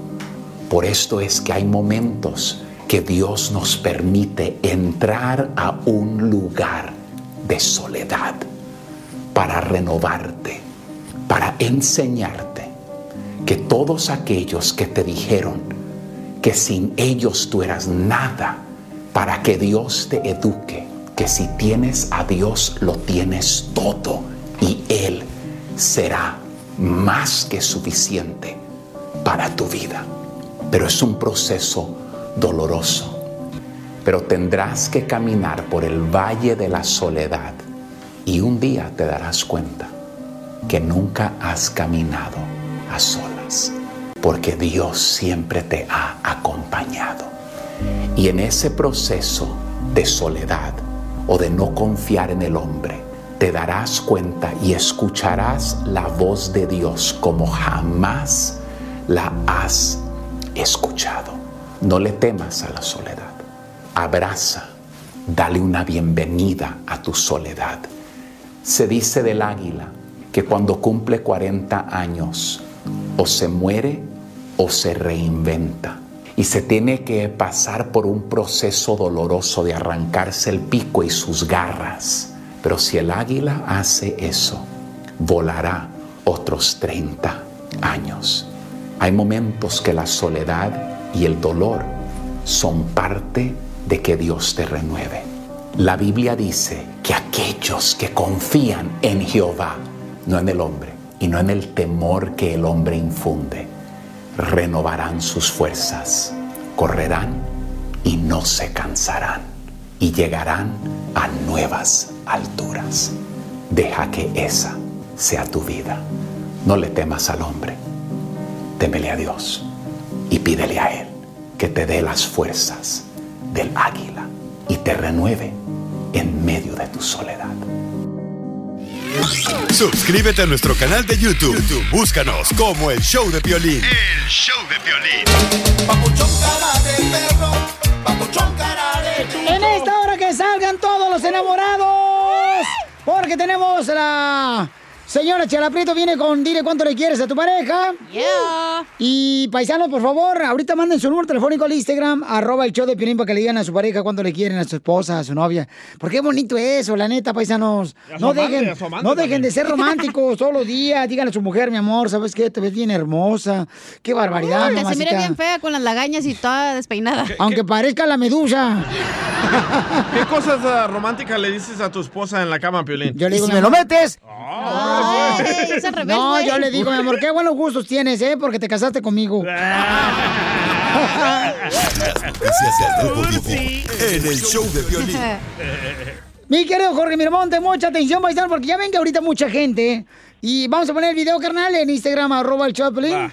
Por esto es que hay momentos que Dios nos permite entrar a un lugar de soledad para renovarte, para enseñarte que todos aquellos que te dijeron que sin ellos tú eras nada, para que Dios te eduque, que si tienes a Dios lo tienes todo y Él será más que suficiente para tu vida. Pero es un proceso doloroso. Pero tendrás que caminar por el valle de la soledad y un día te darás cuenta que nunca has caminado a solas, porque Dios siempre te ha acompañado. Y en ese proceso de soledad o de no confiar en el hombre, te darás cuenta y escucharás la voz de Dios como jamás la has escuchado. No le temas a la soledad. Abraza, dale una bienvenida a tu soledad. Se dice del águila que cuando cumple 40 años o se muere o se reinventa y se tiene que pasar por un proceso doloroso de arrancarse el pico y sus garras. Pero si el águila hace eso, volará otros 30 años. Hay momentos que la soledad y el dolor son parte de que Dios te renueve. La Biblia dice que aquellos que confían en Jehová, no en el hombre, y no en el temor que el hombre infunde, renovarán sus fuerzas, correrán y no se cansarán, y llegarán a nuevas alturas. Deja que esa sea tu vida. No le temas al hombre, témele a Dios y pídele a Él que te dé las fuerzas del águila y te renueve en medio de tu soledad. Suscríbete a nuestro canal de YouTube. YouTube, Búscanos como el show de violín. El show de violín. Papuchón cara de perro, papuchón cara de. En esta hora que salgan todos los enamorados. Porque tenemos la señora Chela Prieto viene con dile cuánto le quieres a tu pareja. Yeah. Y paisanos, por favor, ahorita manden su número telefónico al Instagram, arroba el show de Piolín para que le digan a su pareja cuánto le quieren a su esposa, a su novia. Porque es bonito eso, la neta, paisanos. No dejen, amante no dejen de ser románticos todos los días. Díganle a su mujer, mi amor, ¿sabes qué? Te ves bien hermosa. Qué barbaridad, Uy, se mira bien fea con las lagañas y toda despeinada. Aunque parezca la medusa. ¿Qué cosas ah, románticas le dices a tu esposa en la cama, Piolín? Yo le digo, ¿me lo metes? Ay, es al revés, No, yo le digo, mi amor, qué buenos gustos tienes, ¿eh? Porque te casaste conmigo. Vivo en el show de violín. Mi querido Jorge Miramonte, mucha atención, paisano, porque ya ven que ahorita mucha gente. Y vamos a poner el video, carnal, en Instagram, arroba el Choplin.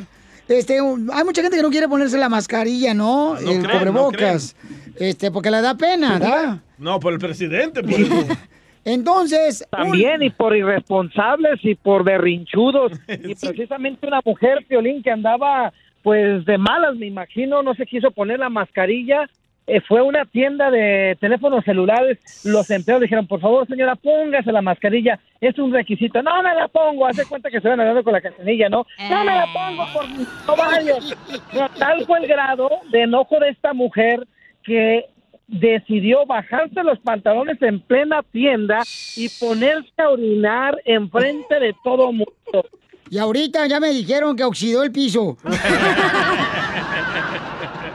Este, hay mucha gente que no quiere ponerse la mascarilla, ¿no? No el creen, cubrebocas. este, porque le da pena, ¿verdad? No, por el presidente, por eso. Entonces. También, y por irresponsables y por berrinchudos. Y precisamente una mujer, Piolín, que andaba pues de malas, me imagino, no se quiso poner la mascarilla. Eh, fue una tienda de teléfonos celulares. Los empleados dijeron, por favor, señora, póngase la mascarilla. Es un requisito. No me la pongo. Hace cuenta que se van hablando con la cancionilla, ¿no? No me la pongo por mis ovarios. No, Tal fue el grado de enojo de esta mujer que decidió bajarse los pantalones en plena tienda y ponerse a orinar enfrente de todo mundo. Y ahorita ya me dijeron que oxidó el piso.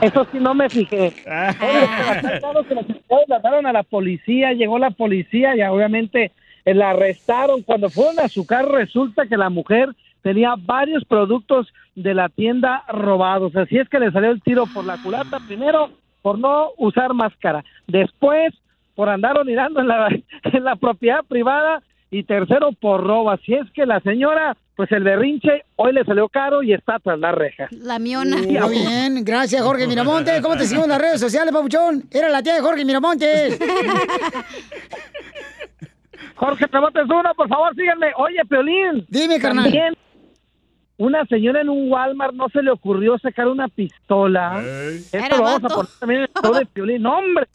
Eso sí no me fijé. Oye, todos los empleados la daron a la policía, llegó la policía y obviamente eh, la arrestaron. Cuando fueron a su carro resulta que la mujer tenía varios productos de la tienda robados. Así es que le salió el tiro por la culata. Primero, por no usar máscara. Después, por andar orinando en la, en la propiedad privada. Y tercero, por robo. Así es que la señora, pues el berrinche, hoy le salió caro y está tras la reja. La miona. Muy bien, gracias Jorge Miramontes. ¿Cómo te seguimos en las redes sociales, papuchón? Era la tía de Jorge Miramontes. Jorge Tramontes uno, por favor, síganme. Oye, Peolín. Dime, carnal. También, una señora en un Walmart no se le ocurrió sacar una pistola. Esto Era lo vamos a poner también en el show de Piolín. No, hombre.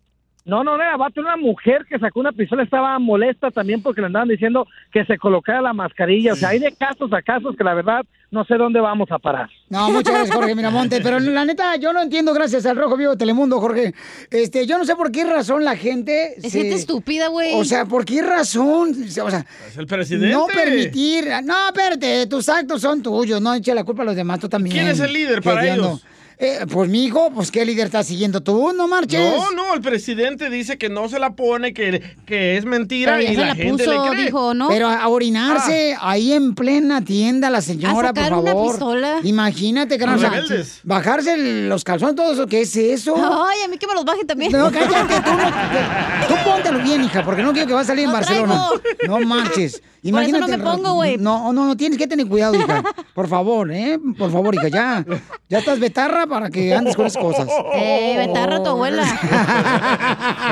No, no, no era vato, una mujer que sacó una pistola, estaba molesta también porque le andaban diciendo que se colocara la mascarilla. O sea, hay de casos a casos que la verdad no sé dónde vamos a parar. No, muchas gracias, Jorge Miramontes. Pero la neta, yo no entiendo, gracias al Rojo Vivo de Telemundo, Jorge. Este, yo no sé por qué razón la gente. Es gente estúpida, güey. O sea, ¿por qué razón? O sea, Es el presidente. no permitir. No, espérate, tus actos son tuyos, no eche la culpa a los demás, tú también. ¿Quién es el líder para ellos? Eh, pues mi hijo, pues qué líder estás siguiendo tú, no marches. No, no, el presidente dice que no se la pone, que, que es mentira Pero y se la, la gente puso, le cree. dijo, ¿no? Pero a orinarse ahí en plena tienda, la señora, ¿A por sacar una favor. pistola? Imagínate, rebeldes. bajarse los calzones, todo eso, ¿qué es eso? Ay, a mí que me los bajen también. No, cállate, tú, no, tú póntelo bien, hija, porque no quiero que vas a salir en No Barcelona. traigo. No marches. Por eso Imagínate. no me pongo, güey. No, no, no, tienes que tener cuidado, hija. Por favor, ¿eh? Por favor, hija, ya. Ya estás betarra para que andes con esas cosas. Eh, betarra tu abuela.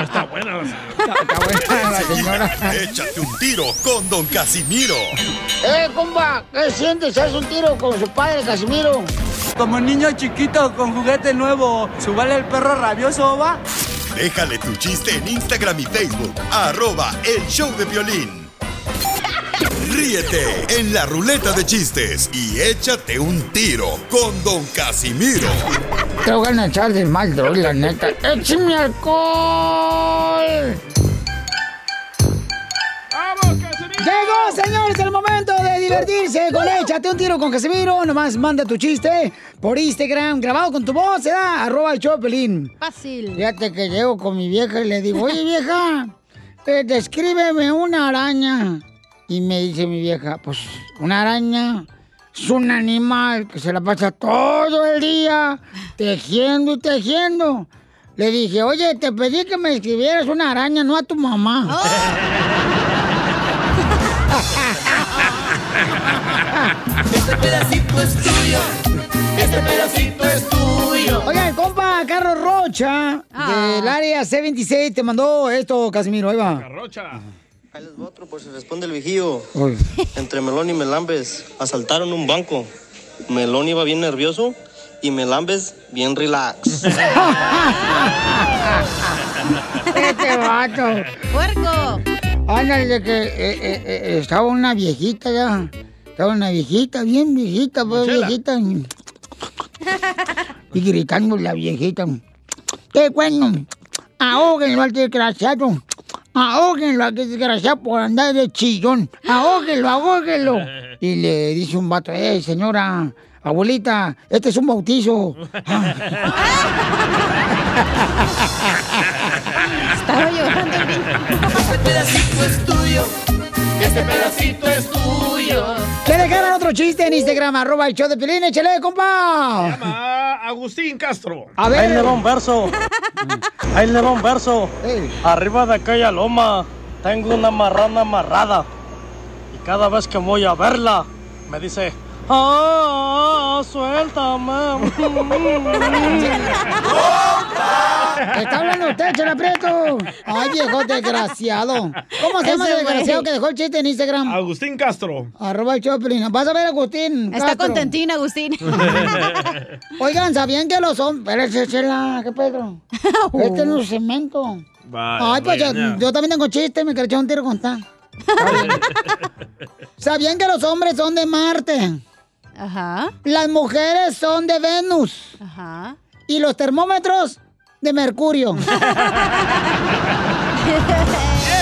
Está buena la señora. Está buena la señora. Échate un tiro con Don Casimiro. ¡Eh, compa! ¿Qué sientes? ¿Haz un tiro con su padre, Casimiro? Como niño chiquito con juguete nuevo, ¿subale el perro rabioso, va? Déjale tu chiste en Instagram y Facebook. Arroba el show de violín. Ríete en la ruleta de chistes y échate un tiro con Don Casimiro. Te voy a echar de mal, droga, la neta. ¡Échame alcohol! Llegó, señores, el momento de divertirse con Échate un tiro con Casimiro. Nomás manda tu chiste por Instagram, grabado con tu voz, ¿eh? Arroba el Chopelín. Fácil. Fíjate que llego con mi vieja y le digo, oye vieja, eh, descríbeme una araña. Y me dice mi vieja, pues una araña es un animal que se la pasa todo el día tejiendo y tejiendo. Le dije, oye, te pedí que me escribieras una araña, no a tu mamá. Este pedacito es tuyo. Este pedacito es tuyo. Oigan, compa, Carlos Rocha, Ah. del área C26, te mandó esto, Casimiro, ahí va. Rocha. Ahí les va otro por si responde el vigío. Entre Melón y Melambes asaltaron un banco. Melón iba bien nervioso y Melambes bien relax. Este vato. ¡Puerco! Ándale, de que eh, eh, eh, estaba una viejita ya. Estaba una viejita, bien viejita, pues Chela. viejita. Y gritando la viejita. ¡Qué bueno! ¡Ahóguenlo al desgraciado! ¡Ahóguenlo al desgraciado por andar de chillón! ¡Ahóguenlo, ahóguenlo! Y le dice un vato, ¡eh, señora! Abuelita, este es un bautizo. Estaba llorando el Este pedacito es tuyo. Este pedacito es tuyo. ¿Qué dejaron otro chiste en Instagram? Arroba el show de Pelín, échale, compa. Ah, Agustín Castro. A ver. Ahí le va un verso. Ahí le va un verso. Arriba de aquella loma tengo una marrana amarrada. Y cada vez que voy a verla, me dice, ¡Ah, suéltame! Está hablando usted, Chela Prieto. Ay, viejo desgraciado. ¿Cómo se llama el desgraciado que dejó el chiste en Instagram? Agustín Castro. Arroba el Choplin. Vas a ver, Agustín. Está Castro. contentín, Agustín. Oigan, ¿sabían que los hombres... Chela, ¿qué pedo? Este no es cemento. Vaya, Ay, pues yo, yo también tengo chiste, me echar un tiro con tal. ¿Sabían que los hombres son de Marte? Ajá. Las mujeres son de Venus. Ajá. Y los termómetros de Mercurio.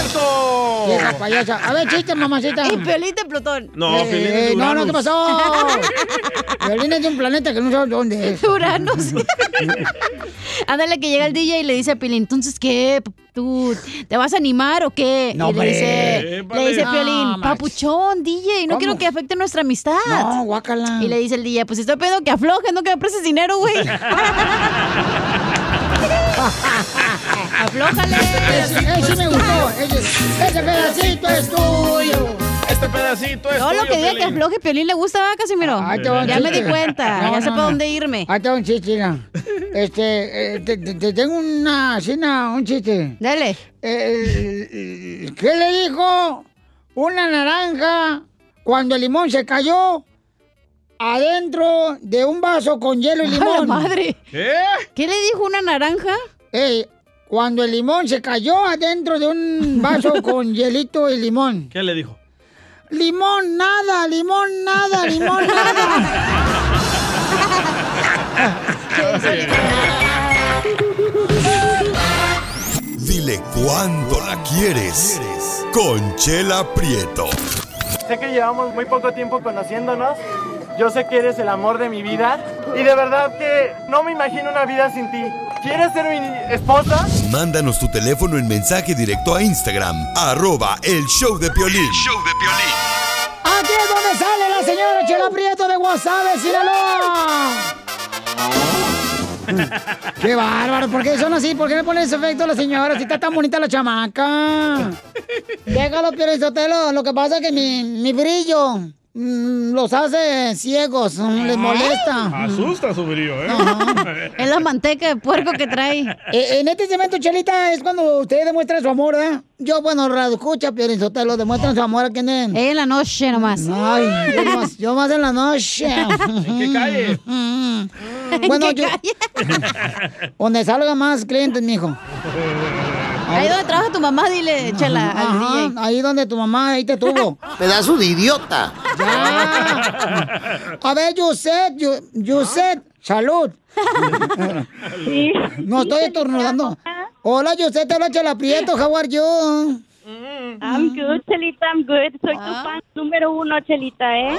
¡Eso! Vieja payasa. A ver, chiste, mamacita. Y Piolín de Plutón. No, Eh, Piolín de no, no, ¿qué pasó? Violín es de un planeta que no sabes dónde es. Uranus. Ándale que llega el DJ y le dice a Piolín, entonces, ¿qué? ¿Tú te vas a animar o qué? No, y le dice, le dice No, Piolín, papuchón, DJ, no ¿Cómo? quiero que afecte nuestra amistad. No, guácala. Y le dice el DJ, pues estoy pedo que aflojes, no que me prestes dinero, güey. Aflójale. Ese, ese me gustó. Ese, ese pedacito es tuyo. Este pedacito es Todo lo que diga que afloje, Piolín le gusta, ¿verdad, Casimiro? Un ya me di cuenta, No, ya sé no, para no. dónde irme. Ahí te va un chiste, mira. Este, eh, te, te- te tengo una, cena, un chiste. Dale. Eh, ¿Qué le dijo una naranja cuando el limón se cayó adentro de un vaso con hielo y ¡A la limón? madre! ¿Qué? ¿Qué le dijo una naranja? Ey, cuando el limón se cayó adentro de un vaso con hielito y limón. ¿Qué le dijo? Limón nada, limón nada, limón nada. Dile cuándo la quieres. Conchela Prieto. Sé que llevamos muy poco tiempo conociéndonos. Yo sé que eres el amor de mi vida. Y de verdad que no me imagino una vida sin ti. ¿Quieres ser mi esposa? Mándanos tu teléfono en mensaje directo a Instagram. Arroba el show de Piolín. Aquí es donde sale la señora Chela Prieto de Guasave, Sinaloa. Qué bárbaro, ¿por qué son así? ¿Por qué le ponen ese efecto a la señora si está tan bonita la chamaca? Déjalo, Sotelo. Lo que pasa es que mi, mi brillo los hace ciegos, mm, les molesta. Asusta su brillo, ¿eh? Es la manteca de puerco que trae. Eh, en este segmento, Chelita, es cuando usted demuestra su amor, ¿eh? Yo, bueno, radio escucha, Sotelo, demuestran su amor a quien es. En la noche nomás. Ay, yo más, yo más en la noche. ¿En qué calle? Bueno, ¿En qué yo. Donde salga más clientes, mijo. Ahí donde trabaja tu mamá, dile, échala al Ajá, DJ. ahí donde tu mamá ahí te tuvo. Pedazo de idiota. Ya. A ver, Yuset, Yu- Yuset, salud. Sí. No estoy estornudando. Hola, Yuset, te habla Chela Prieto, how are you? I'm good, Chelita, I'm good. Soy tu fan número uno, Chelita, ¿eh?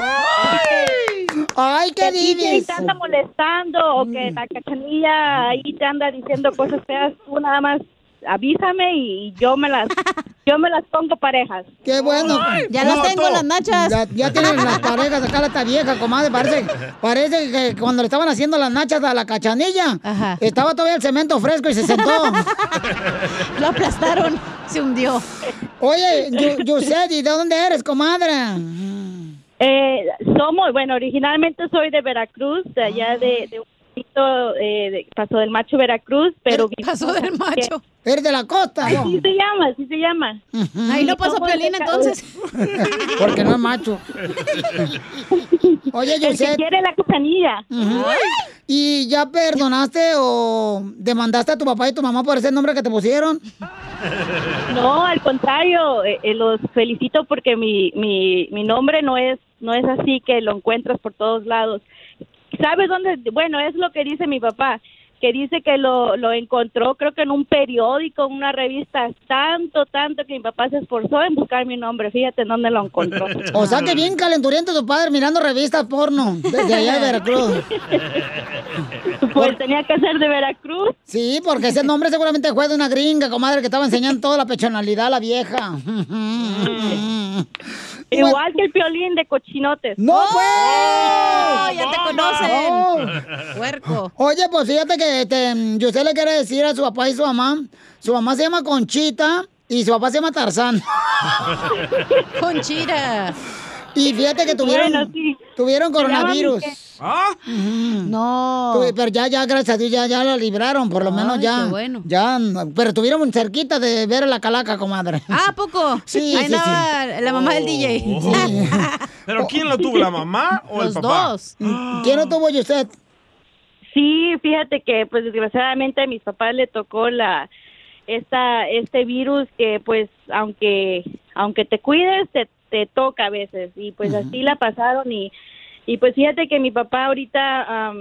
Ay, qué Que el DJ divis. te anda molestando o que la cachanilla ahí te anda diciendo cosas feas, tú nada más avísame y yo me las yo me las pongo parejas. Qué bueno. Ya las tengo, las nachas. Ya, ya tienen las parejas acá, la esta vieja, comadre. Parece, parece que cuando le estaban haciendo las nachas a la cachanilla, estaba todavía el cemento fresco y se sentó. Lo aplastaron, se hundió. Oye, Yu- Yuset, ¿y de dónde eres, comadre? Eh, somos, bueno, originalmente soy de Veracruz, de allá de, de un pueblito, eh, de Paso del Macho, Veracruz, pero... Paso del Macho. ¿Eres de la costa? Ay, sí se llama, así se llama. Ahí no pasó Piolín, entonces. Porque no es macho. Oye, El que Yuset. quiere la cachanilla. Ujú. ¿Y ya perdonaste o demandaste a tu papá y tu mamá por ese nombre que te pusieron? No, al contrario, eh, eh, los felicito porque mi, mi, mi nombre no es no es así que lo encuentras por todos lados. ¿Sabes dónde? Bueno, es lo que dice mi papá, que dice que lo, lo encontró creo que en un periódico, en una revista, tanto, tanto que mi papá se esforzó en buscar mi nombre. Fíjate en dónde lo encontró. O sea que bien calenturiento tu padre mirando revistas porno desde allá de Veracruz. Pues tenía que ser de Veracruz. Sí, porque ese nombre seguramente fue de una gringa, comadre, que estaba enseñando toda la pechonalidad a la vieja. Igual que el piolín de cochinotes. ¡No, pues! ¡Oh, ya te conocen! Puerco. Oye, pues fíjate que este, usted le quiere decir a su papá y su mamá. Su mamá se llama Conchita y su papá se llama Tarzán. Conchita. Y fíjate que tuvieron, Bueno, sí. tuvieron coronavirus. ¿Ah? No. Pero ya, ya, gracias a Dios, ya, ya lo libraron, por lo menos ya. qué bueno. Ya, pero estuvieron cerquita de ver a la calaca, comadre. Ah, ¿a poco? Sí, Ahí sí, andaba la mamá del DJ. ¿Pero quién lo tuvo, la mamá o el Los papá? dos. ¿Quién lo tuvo y usted? Sí, fíjate que pues desgraciadamente a mis papás le tocó la esta este virus que pues aunque aunque te cuides te, te toca a veces y pues así la pasaron y y pues fíjate que mi papá ahorita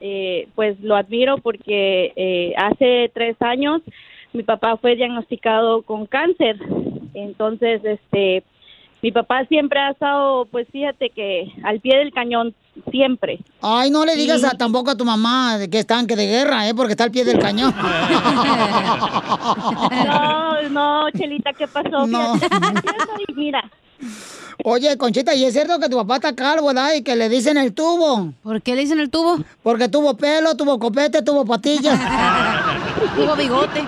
eh, pues lo admiro porque eh, hace tres años mi papá fue diagnosticado con cáncer entonces este mi papá siempre ha estado pues fíjate que al pie del cañón siempre Ay, no le digas Sí. a, tampoco a tu mamá de que es tanque de guerra, ¿eh? Porque está al pie del cañón. No, no, Chelita, ¿qué pasó? No. Fíjate, mira, Oye, Conchita, ¿y es cierto que tu papá está calvo, verdad? Y que le dicen el tubo. ¿Por qué le dicen el tubo? Porque tuvo pelo, tuvo copete, tuvo patillas. Tuvo bigote.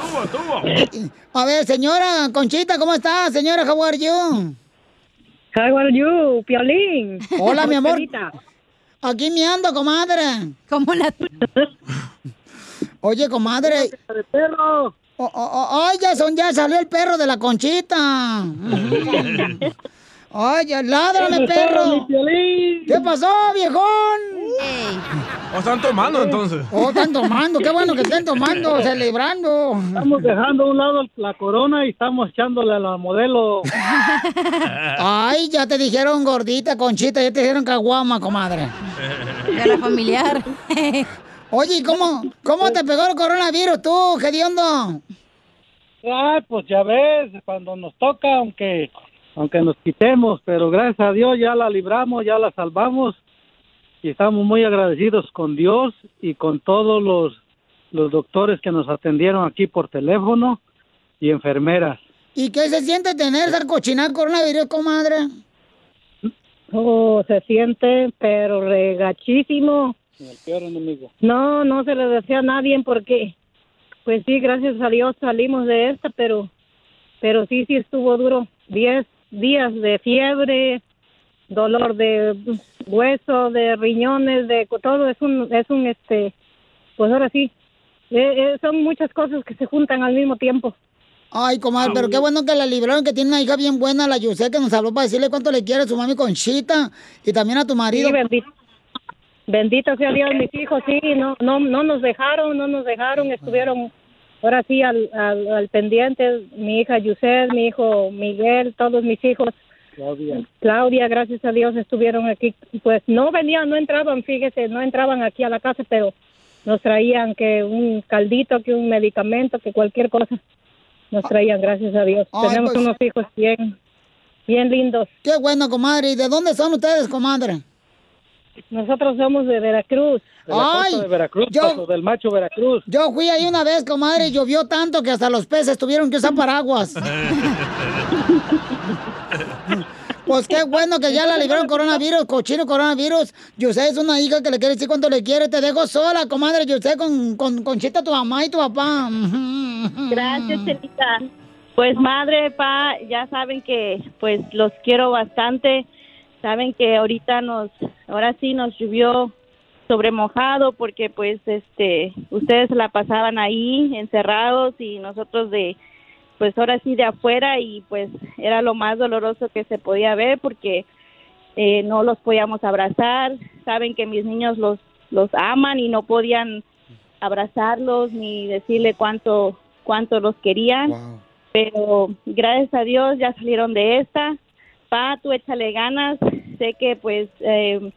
Tuvo, tuvo. A ver, señora Conchita, ¿cómo está? Señora, how are you? How are you, Piolín? Hola, mi amor. Aquí me ando, comadre. ¿Cómo la...? Oye, comadre. perro! Oh, oh, oh, ay, ya son, ya salió el perro de la Conchita. Ay, ya, ládrame, perro. ¿Qué pasó, viejón? ¿O están tomando entonces? Oh, están tomando, qué bueno que estén tomando, celebrando. Estamos dejando a un lado la corona y estamos echándole a la modelo. Ay, ya te dijeron gordita, conchita, ya te dijeron caguama, comadre. De la familiar. Oye, ¿y cómo, cómo te pegó el coronavirus tú, hediondo? Ay, pues ya ves, cuando nos toca, aunque aunque nos quitemos, pero gracias a Dios ya la libramos, ya la salvamos y estamos muy agradecidos con Dios y con todos los, los doctores que nos atendieron aquí por teléfono y enfermeras. ¿Y qué se siente tener esa cochinada coronavirus, comadre? Oh, se siente, pero regachísimo. El peor enemigo. No, no se le decía a nadie porque, pues sí, gracias a Dios salimos de esta, pero, pero sí, sí estuvo duro. Diez días de fiebre, dolor de hueso, de riñones, de todo es un, es un, este, pues ahora sí, eh, eh, son muchas cosas que se juntan al mismo tiempo. Ay, comadre, pero qué bueno que la libraron, que tiene una hija bien buena, la Yusé, que nos habló para decirle cuánto le quiere a su mami Conchita y también a tu marido. Sí, bendito. Bendito sea Dios, mis hijos, sí, no, no, no nos dejaron, no nos dejaron, estuvieron ahora sí al, al, al pendiente, mi hija Yusel, mi hijo Miguel, todos mis hijos. Claudia. Claudia, gracias a Dios estuvieron aquí. Pues no venían, no entraban, fíjese, no entraban aquí a la casa, pero nos traían que un caldito, que un medicamento, que cualquier cosa. Nos traían, gracias a Dios. Ay, Tenemos pues. unos hijos bien, bien lindos. Qué bueno, comadre. ¿Y de dónde son ustedes, comadre? Nosotros somos de Veracruz. De la costa Ay, de Veracruz, yo- Paso del macho Veracruz. Yo fui ahí una vez, comadre, y llovió tanto que hasta los peces tuvieron que usar paraguas. Pues qué bueno que ya la libraron coronavirus, cochino coronavirus. Yusé es una hija que le quiere decir cuánto le quiere. Te dejo sola, comadre Yusé, con, con Conchita, tu mamá y tu papá. Gracias, Chelita. Pues madre, pa, ya saben que pues los quiero bastante. Saben que ahorita nos, ahora sí nos llovió sobre mojado porque pues este, ustedes la pasaban ahí encerrados y nosotros de, pues ahora sí de afuera y pues era lo más doloroso que se podía ver porque eh, no los podíamos abrazar. Saben que mis niños los, los aman y no podían abrazarlos ni decirle cuánto, cuánto los querían pero gracias a Dios ya salieron de esta. Pa, tú échale ganas. Sé que pues eh,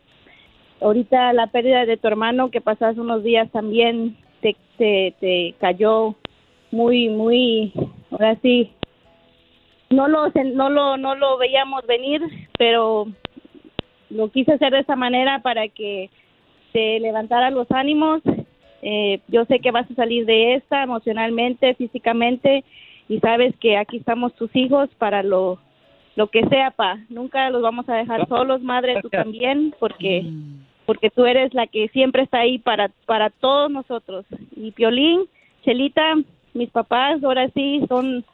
ahorita la pérdida de tu hermano que pasó hace unos días también te, te, te cayó muy, muy, ahora sí, no lo, no lo, no lo veíamos venir, pero lo quise hacer de esa manera para que te levantara los ánimos. Eh, yo sé que vas a salir de esta emocionalmente, físicamente, y sabes que aquí estamos tus hijos para lo, lo que sea, pa. Nunca los vamos a dejar solos, madre, tú también, porque porque tú eres la que siempre está ahí para para todos nosotros. Y Piolín, Chelita, mis papás ahora sí son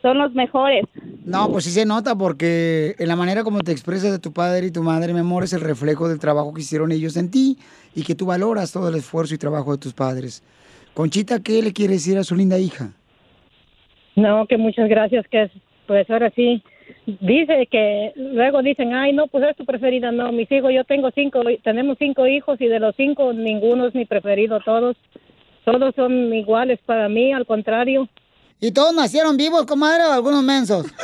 son los mejores. No, pues sí se nota porque en la manera como te expresas de tu padre y tu madre, mi amor, es el reflejo del trabajo que hicieron ellos en ti y que tú valoras todo el esfuerzo y trabajo de tus padres. Conchita, ¿qué le quiere decir a su linda hija? No, que muchas gracias, que es- pues ahora sí. Dice que luego dicen, ay, no, pues es tu preferida. No, mis hijos, yo tengo cinco, tenemos cinco hijos y de los cinco ninguno es mi preferido, todos, todos son iguales para mí, al contrario. ¿Y todos nacieron vivos, comadre, o algunos mensos?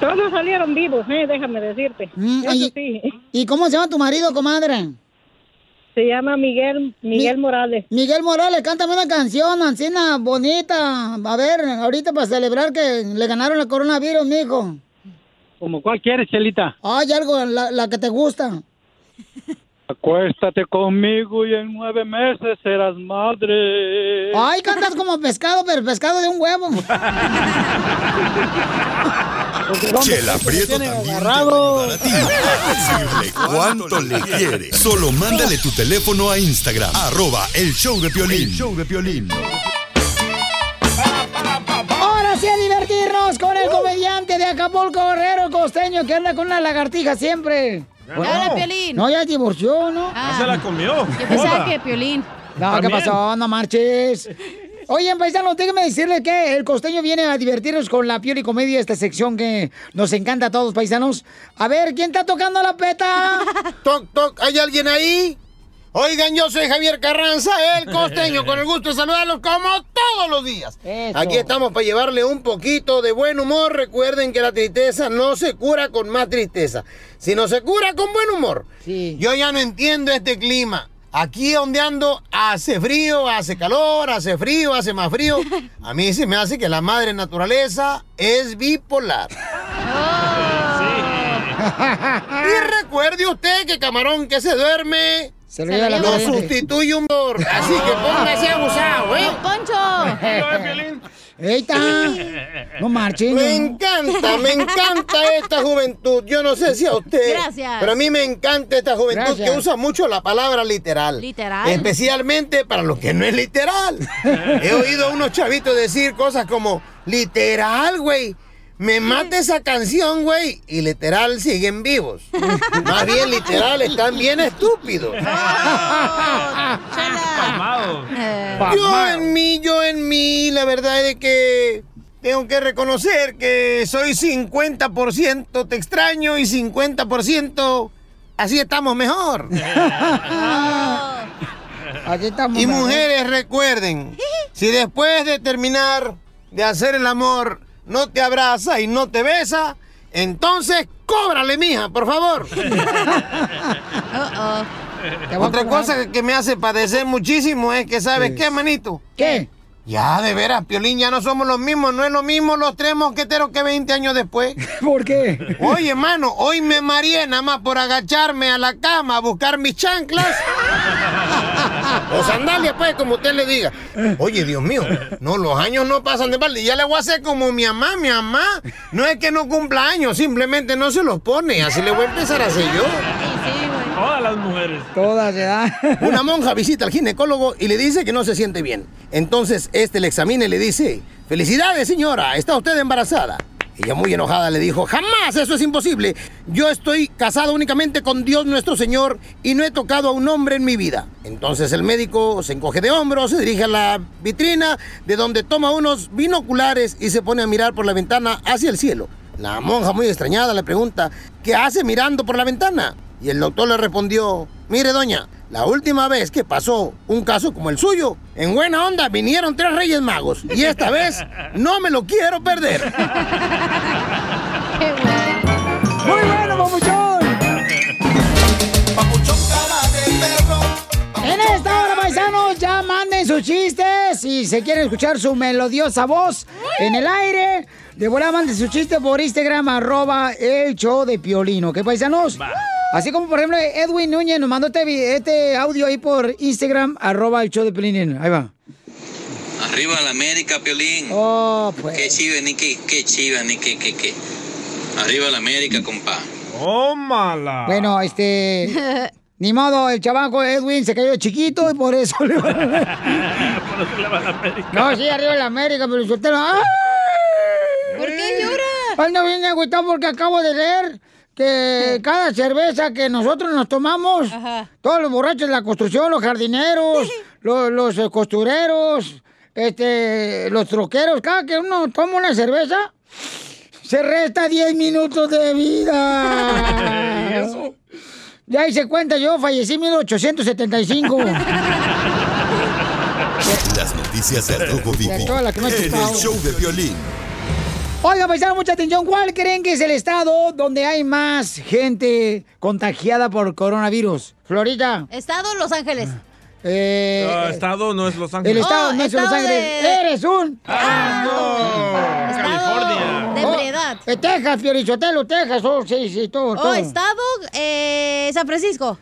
todos salieron vivos, eh, déjame decirte. Mm, Eso sí. ¿Y cómo se llama tu marido, comadre? Se llama Miguel, Miguel Morales. Miguel Morales, cántame una canción, Ancina, bonita. A ver, ahorita para celebrar que le ganaron el coronavirus, mijo. ¿Como cuál quieres, Chelita? Ay, algo, la, la que te gusta. Acuéstate conmigo y en nueve meses serás madre. Ay, cantas como pescado, pero pescado de un huevo. Chela Prieto también te va a ayudar a ti a decirle cuánto le quiere. Solo mándale tu teléfono a Instagram, arroba el show de Piolín. show de Piolín. Divertirnos con el comediante de Acapulco, Guerrero Costeño, que anda con una lagartija siempre. Dale, Piolín. No, ya divorció, ¿no? Ah. se la comió. Yo pensaba que Piolín. No, ¿qué También. pasó? No marches. Oye, paisanos, déjeme decirle que el costeño viene a divertirnos con la Pioli Comedia, esta sección que nos encanta a todos, paisanos. A ver, ¿quién está tocando la peta? Toc, toc, ¿hay alguien ahí? Oigan, yo soy Javier Carranza, el costeño, con el gusto de saludarlos como todos los días. Eso. Aquí estamos para llevarle un poquito de buen humor. Recuerden que la tristeza no se cura con más tristeza, sino se cura con buen humor. Yo ya no entiendo este clima. Aquí donde ando hace frío, hace calor, hace frío, hace más frío. A mí se me hace que la madre naturaleza es bipolar. Y recuerde usted que camarón que se duerme se lo lleva la lo sustituye un dor. Así que póngase abusado, ¿eh? ¡Poncho! ¡Eita! No marchen. Me encanta, me encanta esta juventud. Yo no sé si a usted. Gracias. Pero a mí me encanta esta juventud Gracias. que usa mucho la palabra literal. Literal. Especialmente para lo que no es literal. He oído a unos chavitos decir cosas como, literal, güey. Me mata esa canción, güey. Y literal siguen vivos. Más bien literal están bien estúpidos. Yo en mí, yo en mí, la verdad es que tengo que reconocer que soy 50% te extraño y 50% así estamos mejor. Aquí estamos. Y mejor. mujeres, recuerden, si después de terminar de hacer el amor no te abraza y no te besa, entonces cóbrale, mija, por favor. Otra cosa que- que me hace padecer muchísimo es que, ¿sabes qué, manito? ¿Qué? Ya, de veras, Piolín, ya no somos los mismos. No es lo mismo los tres mosqueteros que 20 años después. ¿Por qué? Oye, hermano, hoy me mareé nada más por agacharme a la cama a buscar mis chanclas. o sandalias, pues, como usted le diga. Oye, Dios mío, no, los años no pasan de balde. Ya le voy a hacer como mi mamá, mi mamá. No es que no cumpla años, simplemente no se los pone. Así le voy a empezar a hacer yo. Todas las mujeres. Todas, ¿verdad? Una monja visita al ginecólogo y le dice que no se siente bien. Entonces este le examina y le dice, felicidades señora, está usted embarazada. Ella muy enojada le dijo, jamás, eso es imposible. Yo estoy casada únicamente con Dios nuestro Señor y no he tocado a un hombre en mi vida. Entonces el médico se encoge de hombros, se dirige a la vitrina, de donde toma unos binoculares y se pone a mirar por la ventana hacia el cielo. La monja muy extrañada le pregunta, ¿qué hace mirando por la ventana? Y el doctor le respondió, mire doña, la última vez que pasó un caso como el suyo, en buena onda vinieron tres reyes magos y esta vez no me lo quiero perder. ¡Muy bueno, papuchón! En esta hora, paisanos, ya manden sus chistes. Si se quieren escuchar su melodiosa voz en el aire, de volada manden sus chistes por Instagram, arroba el show de Piolino. ¿Qué, paisanos? Así como, por ejemplo, Edwin Núñez nos mandó este, este audio ahí por Instagram, arroba el show de Piolín. Ahí va. Arriba la América, Piolín. Oh, pues. Qué chiva, ni qué, qué chiva, ni qué, qué, qué. Arriba la América, compa. Tómala. Bueno, este... Ni modo, el chavaco Edwin se cayó chiquito y por eso le Por eso le va a la América. No, sí, arriba la América, pero usted lo... ¡Ay! ¿Por qué llora? Ando bien agüitado porque acabo de leer que cada cerveza que nosotros nos tomamos, todos los borrachos de la construcción, los jardineros, los, los, eh, costureros, este, los troqueros, cada que uno toma una cerveza, se resta 10 minutos de vida. ¿Y eso? Ya hice cuenta, yo fallecí en 1875. Las noticias del Rojo Vivo De en el show de violín. Oiga, paisano, mucha atención. ¿Cuál creen que es el estado donde hay más gente contagiada por coronavirus? Florida. Estado Los Ángeles. Eh, Ah, estado no es Los Ángeles. el estado no es Los Ángeles. de- Eres un. Ah, no. California. de Oh, ebriedad. eh, Texas, Piorichotelo, Texas. Oh, sí, sí, todo, Oh, todo. estado eh, San Francisco.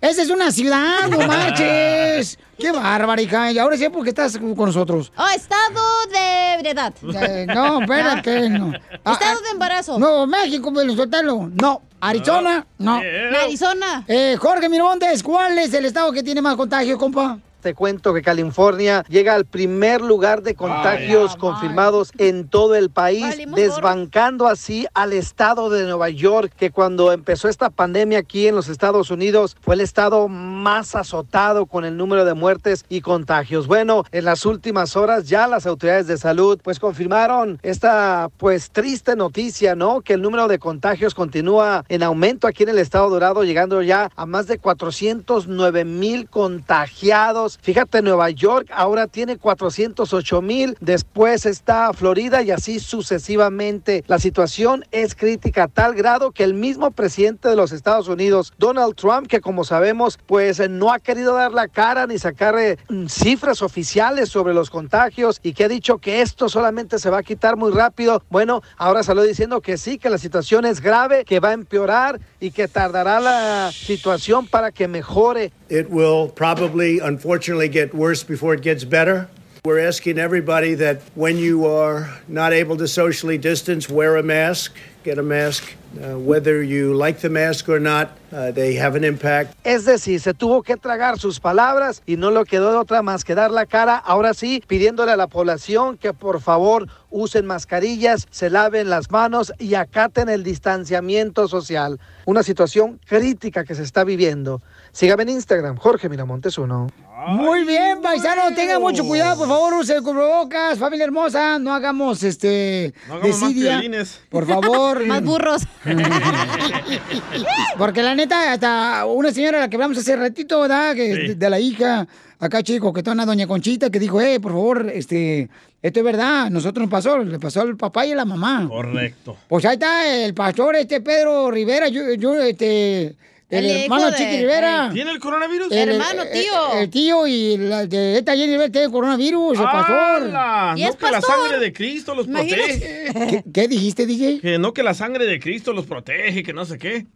Esa es una ciudad, no marches. Qué bárbara, hija. Y ahora sé por qué estás con nosotros. Oh, estado de ebriedad. Eh, no, espérate, no. Ah, Estado ah, de embarazo. Nuevo México, Piorichotelo. No. Arizona, no. Arizona. Eh, Jorge Miramontes, ¿cuál es el estado que tiene más contagio, compa? Te cuento que California llega al primer lugar de contagios confirmados en todo el país, Valimos desbancando así al estado de Nueva York, que cuando empezó esta pandemia aquí en los Estados Unidos fue el estado más azotado con el número de muertes y contagios. Bueno, en las últimas horas ya las autoridades de salud pues confirmaron esta pues triste noticia, ¿no? Que el número de contagios continúa en aumento aquí en el estado dorado, llegando ya a más de 409 mil contagiados. Fíjate, Nueva York ahora tiene 408 mil, después está Florida y así sucesivamente. La situación es crítica tal grado que el mismo presidente de los Estados Unidos, Donald Trump, que como sabemos, pues eh, no ha querido dar la cara ni sacar eh, mm, cifras oficiales sobre los contagios y que ha dicho que esto solamente se va a quitar muy rápido. Bueno, ahora salió diciendo que sí, que la situación es grave, que va a empeorar y que tardará la situación para que mejore. It will probably, unfortunately, get worse before it gets better. We're asking everybody that when you are not able to socially distance, wear a mask, get a mask. Uh, whether you like the mask or not, uh, they have an impact. Es decir, se tuvo que tragar sus palabras y no le quedó de otra más que dar la cara, ahora sí, pidiéndole a la población que por favor usen mascarillas, se laven las manos y acaten el distanciamiento social. Una situación crítica que se está viviendo. Sígame en Instagram, Jorge Miramontes uno. Muy bien, paisano, tengan mucho cuidado, por favor, use el cubrebocas, familia hermosa, no hagamos este No hagamos más desidia. Por favor. Más burros. Porque la neta, hasta una señora a la que hablamos hace ratito, ¿verdad? Que Sí. de, de la hija, acá chico, que una doña Conchita, que dijo, eh, por favor, este, esto es verdad, nosotros nos pasó, le pasó al papá y a la mamá. Correcto. Pues ahí está el pastor, este Pedro Rivera, yo, yo este, el, hermano de- Chiqui Rivera. ¿Tiene el coronavirus? El- Hermano, el- tío. El, tío y la de esta Jenny Rivera tiene coronavirus, el pastor. ¡Hala! ¿Y No es que la sangre de Cristo los Imagínate. protege. ¿Qué, qué dijiste, DJ? Que no que la sangre de Cristo los protege, que no sé qué.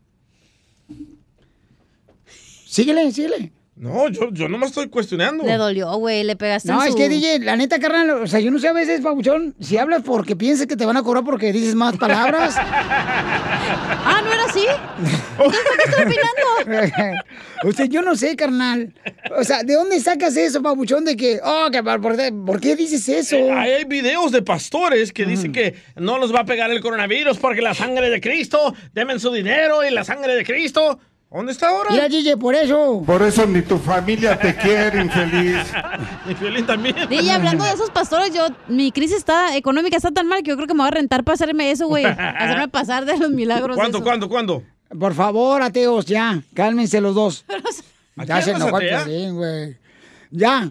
Síguele, síguele. No, yo, yo no me estoy cuestionando. Le dolió, güey, le pegaste No, en es su- que DJ, la neta, carnal, o sea, yo no sé a veces, Pabuchón, si hablas porque piensas que te van a cobrar porque dices más palabras. Ah, ¿no era así? Entonces, ¿por qué estoy opinando? o sea, yo no sé, carnal. O sea, ¿de dónde sacas eso, Pabuchón, de que, oh, que, por, ¿por qué dices eso? Eh, hay videos de pastores que dicen que no los va a pegar el coronavirus porque la sangre de Cristo, demen su dinero y la sangre de Cristo. ¿Dónde está ahora? Mira, DJ, por eso. Por eso ni tu familia te quiere, infeliz. Violín también. Y hablando de esos pastores, yo, mi crisis está económica está tan mal que yo creo que me voy a rentar para hacerme eso, güey. Hacerme pasar de los milagros. ¿Cuándo, esos. cuándo, cuándo? Por favor, ateos, ya. Cálmense los dos. Ya se enojó güey. Ya.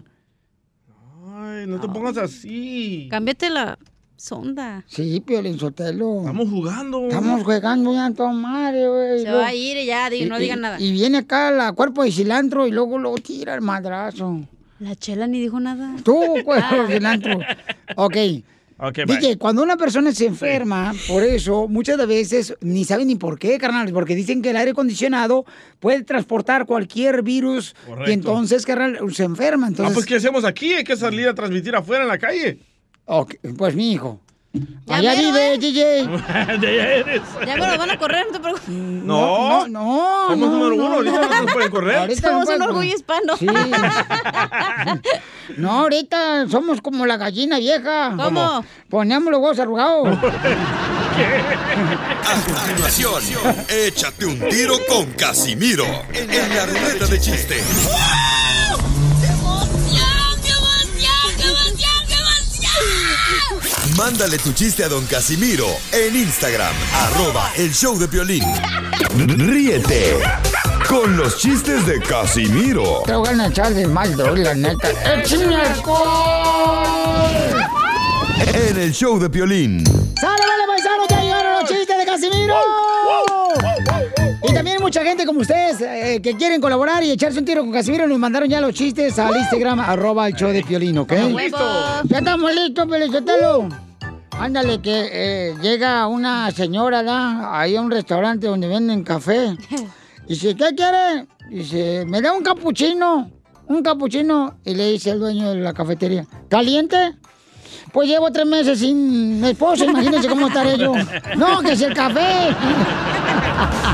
Ay, no te pongas así. Cámbiate la sonda. Sí, Piolín Sotelo. Estamos jugando. Estamos jugando ya toda madre, güey. Se Luego- va a ir y ya, di- no digan nada. Y viene acá la cuerpo de cilantro y luego lo tira el madrazo. La chela ni dijo nada. Tú, cuerpo de cilantro. Ok. Ok, DJ, bye. cuando una persona se enferma, por eso muchas de veces ni saben ni por qué, carnal, porque dicen que el aire acondicionado puede transportar cualquier virus Correcto. y entonces, carnal, se enferma. Ah, Entonces, pues ¿qué hacemos aquí? Hay que salir a transmitir afuera en la calle. Ok, pues mi hijo. Ya Allá mero, vive, ¿eh? DJ. de allá eres. Ya me lo van a correr, no te preocupes. No, no, no. Somos no, número no, uno, ahorita no. no nos pueden correr. Ahorita Somos no un orgullo hispano. Sí. No, ahorita somos como la gallina vieja. ¿Cómo? Ponemos los huevos arrugados. A continuación, échate un tiro con Casimiro en la ruleta de chiste. Mándale tu chiste a don Casimiro en Instagram, arroba el show de violín. Ríete con los chistes de Casimiro Te voy a echar de mal, la neta. En el show de violín. ¡Sale, vale, paisano! ¡Ya llegaron los chistes de Casimiro! Y mucha gente como ustedes eh, que quieren colaborar y echarse un tiro con Casimiro nos mandaron ya los chistes al Instagram, arroba el show de Piolín, ¿ok? ¡Huevos! Ya estamos listos, Pelizotelo. Ándale, que eh, llega una señora, ¿da? Ahí a un restaurante donde venden café. Dice, ¿qué quiere? Dice, me da un capuchino. Un capuchino. Y le dice el dueño de la cafetería, ¿caliente? Pues llevo tres meses sin esposa, imagínense cómo estaré yo. No, que es el café.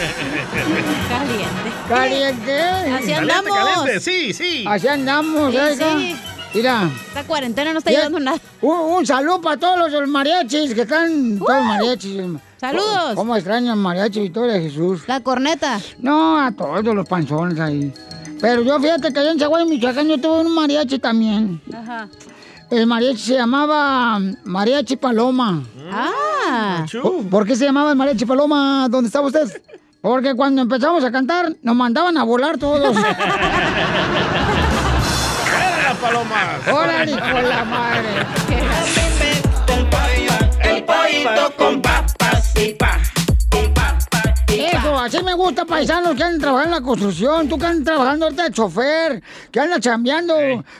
Caliente. Caliente. Así Caliente, andamos. caliente, sí, sí. Así andamos, Sí, oiga. sí. Mira. Esta cuarentena no está ayudando nada. Un, un saludo para todos los mariachis que están, todos los mariachis. Saludos. ¿Cómo extrañan mariachi Victoria de Jesús? La corneta. No, a todos los panzones ahí. Pero yo fíjate que allá en Chihuahua, Michoacán, yo tuve un mariachi también. Ajá. El mariachi se llamaba Mariachi Paloma. Ah. ¿Por, por qué se llamaba el Mariachi Paloma? ¿Dónde estaba usted? Porque cuando empezamos a cantar, nos mandaban a volar todos. ¡Era palomas! ¡Órale, de la madre! El pollito con papas y pa. Eso, así me gusta, paisanos que andan trabajando en la construcción, tú que andas trabajando ahorita de chofer, que andas chambeando,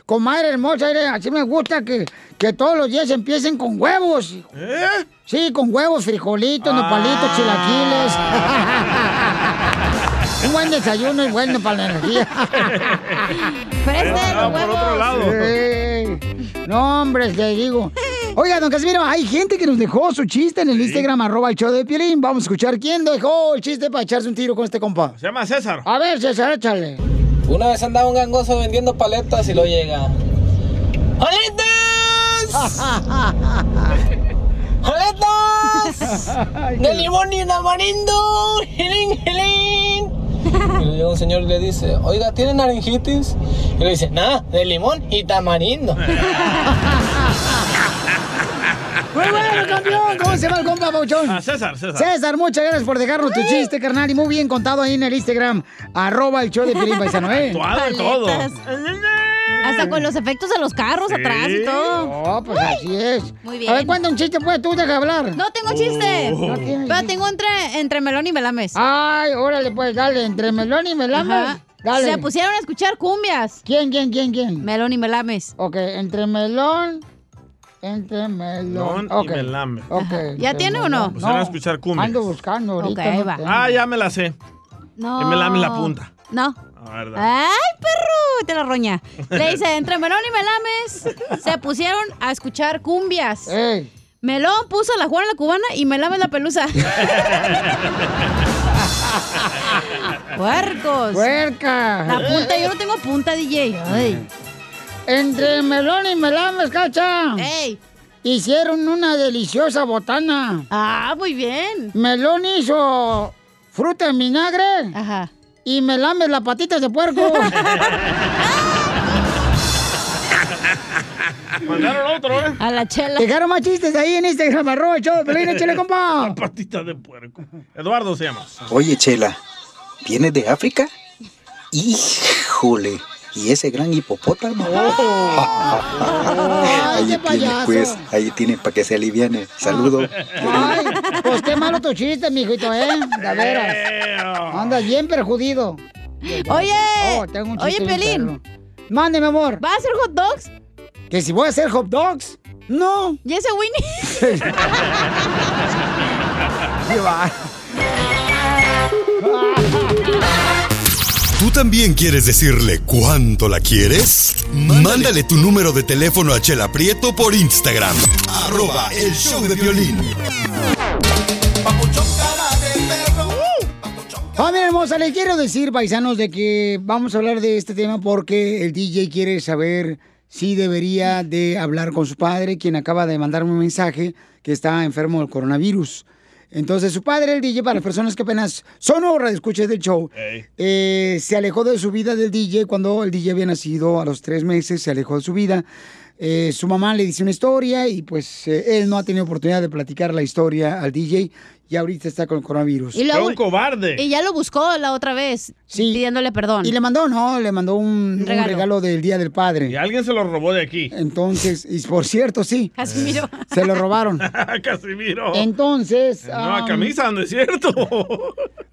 comadre hermosa, así me gusta que, que todos los días empiecen con huevos. ¿Eh? Sí, con huevos, frijolitos, nopalitos, chilaquiles. Un buen desayuno es bueno para la energía. Ah, por otro huevos. lado. Sí. No, hombre, te digo. Oiga, don Casimiro, hay gente que nos dejó su chiste en el Instagram, arroba el show de Piolín. Vamos a escuchar quién dejó el chiste para echarse un tiro con este compa. Se llama César. A ver, César, échale. Una vez andaba un gangoso vendiendo paletas y lo llega. ¡Paletas! ¡Paletas! ¡De limón y tamarindo! ¡Gilín, gilín! Y le llega un señor y le dice, oiga, ¿tiene naranjitis? Y le dice, nada, de limón y tamarindo. Muy bueno, campeón. ¿Cómo se llama el compa, Pauchón? Ah, César, César. César, muchas gracias por dejarnos tu chiste, carnal. Y muy bien contado ahí en el Instagram. Arroba el show de Piolín Paisano, ¿eh? Actuado y todo. Hasta con los efectos de los carros atrás y todo. No, pues así es. Muy bien. A ver, cuenta un chiste, pues, tú deja de hablar. No tengo chiste. No tienes Pero tengo entre, entre melón y melames. Ay, órale, pues, dale, entre melón y melames. Ajá. Dale. Se pusieron a escuchar cumbias. ¿Quién, quién, quién, quién? Melón y melames. Ok, entre melón. Entre melón. Melón y melame. Ok. ¿Ya entre tiene o no? melón. Pusieron a escuchar cumbias. Ando buscando ahorita. Ok, no va. Ah, ya me la sé. No. Que me lame la punta. No. ¡Ay, perro! Te la roña. Le dice, entre Melón y Melames se pusieron a escuchar cumbias. Ey. Melón puso la Juana la cubana y Melame la pelusa. ¡Puercos! ¡Puerca! La punta, yo no tengo punta, DJ. Ay. Entre melón y melames, cacha. ¡Ey! Hicieron una deliciosa botana. Ah, muy bien. Melón hizo fruta en vinagre. Ajá. Y melames las patitas de puerco. Mandaron otro, ¿eh? A la chela. Dejaron más chistes ahí en Instagram, arroba el show de Pelín, échale, compa. Patita de puerco. Eduardo se llama. Oye, Chela, ¿vienes de África? Híjole, ¿y ese gran hipopótamo? Ay, qué ahí tiene, payaso. pues, ahí tiene para que se aliviane. Saludo. Ay, pues qué malo tu chiste, mijito, ¿eh? De veras. Andas bien perjudido. Oye, Oh, tengo un oye, Pelín. mi amor. ¿Va a hacer hot dogs? ¿Que si voy a hacer hot dogs? No. ¿Y ese Winnie? Qué va. ¿Tú también quieres decirle cuánto la quieres? Mándale tu número de teléfono a Chela Prieto por Instagram. Arroba el show de violín. Familia hermosa, les quiero decir, paisanos, de que vamos a hablar de este tema porque el DJ quiere saber si debería de hablar con su padre, quien acaba de mandarme un mensaje que está enfermo del coronavirus. Entonces, su padre, el DJ, para las personas que apenas son horas de escuchas del show, eh, se alejó de su vida del DJ cuando el DJ había nacido a los tres meses, se alejó de su vida. Eh, su mamá le dice una historia y pues eh, él no ha tenido oportunidad de platicar la historia al DJ y ahorita está con el coronavirus. Y luego- un cobarde. Y ya lo buscó la otra vez, pidiéndole perdón. Y le mandó, no, le mandó un, un regalo. del Día del Padre. Y alguien se lo robó de aquí. Entonces, y por cierto, sí. Casimiro. Se lo robaron. Casimiro. Entonces. Nueva um, camisa, ¿no es cierto?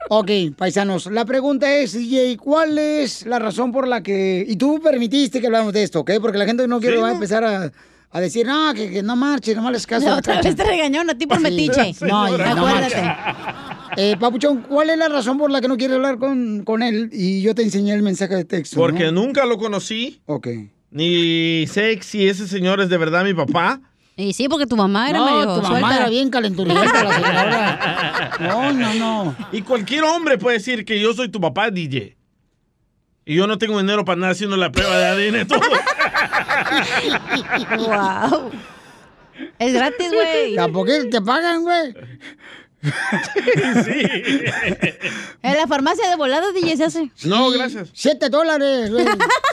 Ok, paisanos, la pregunta es, DJ, ¿cuál es la razón por la que... Y tú permitiste que hablamos de esto, ¿ok? Porque la gente no quiere Sí, va a no. empezar a, a decir, no, que, que no marche, no les caso. A la otra cacha". vez te regañó, a ti por Sí. metiche. No, ya, no Acuérdate. Eh, Papuchón, ¿cuál es la razón por la que no quieres hablar con, con él? Y yo te enseñé el mensaje de texto. Porque ¿no? nunca lo conocí. Ok. Ni sé si ese señor es de verdad mi papá. Y sí, porque tu mamá era No, medio tu mamá suelta. era bien calenturienta la señora. No, no, no. Y cualquier hombre puede decir que yo soy tu papá, DJ. Y yo no tengo dinero para andar haciendo la prueba de ADN y todo. Wow. Es gratis, güey. Tampoco te pagan, güey. En la farmacia de volada, DJ, se hace. No, gracias. Siete dólares, güey.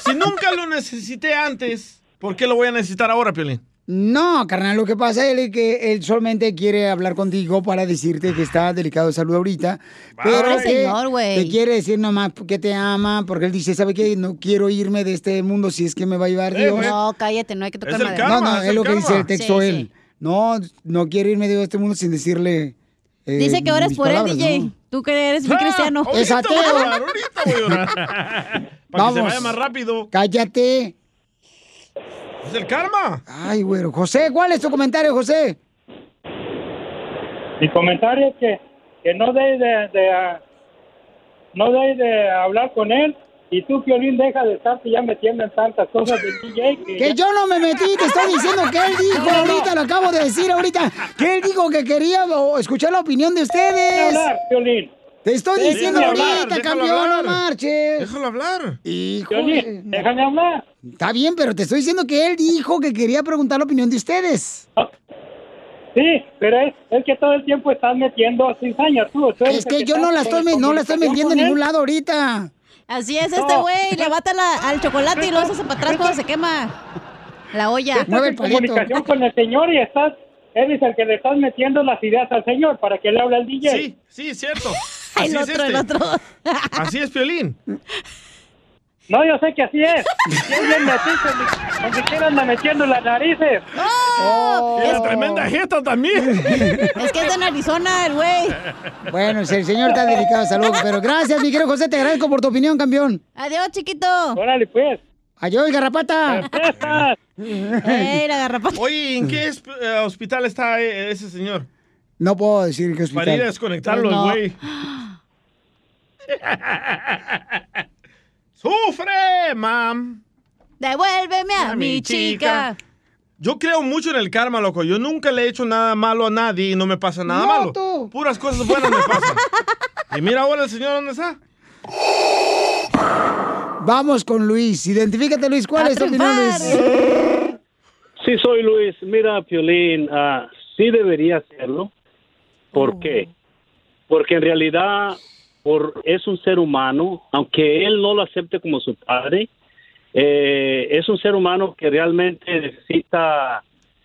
Si nunca lo necesité antes, ¿por qué lo voy a necesitar ahora, Piolín? No, carnal, lo que pasa es que él solamente quiere hablar contigo para decirte que está delicado de salud ahorita. Pero Ay, que señor, güey. te quiere decir nomás que te ama, porque él dice, ¿sabe qué? No quiero irme de este mundo si es que me va a llevar Dios. No, cállate, no hay que tocar madera. no, no, es, lo que dice el texto Sí, él. No, no quiero irme de este mundo sin decirle. eh, Dice que oras mis por él, DJ. ¿no? Tú que eres muy Ah, cristiano. Es ahorita voy a orar, ahorita voy a orar. Para que se Vamos. vaya más rápido. Cállate. Es el karma. Ay, güero. José, ¿cuál es tu comentario, José? Mi comentario es que, que no de, de, no debe de hablar con él y tú, Piolín, deja de estarte ya metiendo en tantas cosas del DJ. Que, Que ya- yo no me metí, te estoy diciendo que él dijo ahorita, lo acabo de decir ahorita, que él dijo que quería escuchar la opinión de ustedes. Hablar, Piolín. Te estoy diciendo hablar, ahorita, campeón, no marches. Déjalo hablar. Hijo. Déjame hablar. Está bien, pero te estoy diciendo que él dijo que quería preguntar la opinión de ustedes. Sí, pero es, es que todo el tiempo estás metiendo cizaña tú. tú eres Es el que yo no la estoy, no la estoy metiendo en ningún lado ahorita. Así es este güey, le bata la- al chocolate y lo hace para atrás cuando se quema la olla. Estás en comunicación con el señor y estás eres el que le estás metiendo las ideas al señor para que le hable al DJ. Sí, sí, es cierto. Así El es otro, el este. otro. Así es Piolín. No, yo sé que así es. Y él bien donde quiera anda metiendo las narices. ¡Oh! Y la tremenda jeta también. Es que es de Arizona el güey. Bueno, el señor está delicado de salud, pero gracias, mi querido José, te agradezco por tu opinión, campeón. Adiós, chiquito. Órale, pues. Adiós, garrapata. Ey, la garrapata. Oye, ¿en qué es- eh, hospital está eh, ese señor? No puedo decir que hospital. Para ir a desconectarlo, No. güey. ¡Sufre, mam! Devuélveme a, mi chica. Yo creo mucho en el karma, loco. Yo nunca le he hecho nada malo a nadie y no me pasa nada No, malo. tú. Puras cosas buenas me pasan. y mira ahora el señor dónde está. Vamos con Luis. Identifícate, Luis. ¿Cuál A es tu opinión. Luis? Sí, soy Luis. Mira, Piolín, ah, sí debería hacerlo. ¿Por qué? Porque en realidad por, es un ser humano, aunque él no lo acepte como su padre, eh, es un ser humano que realmente necesita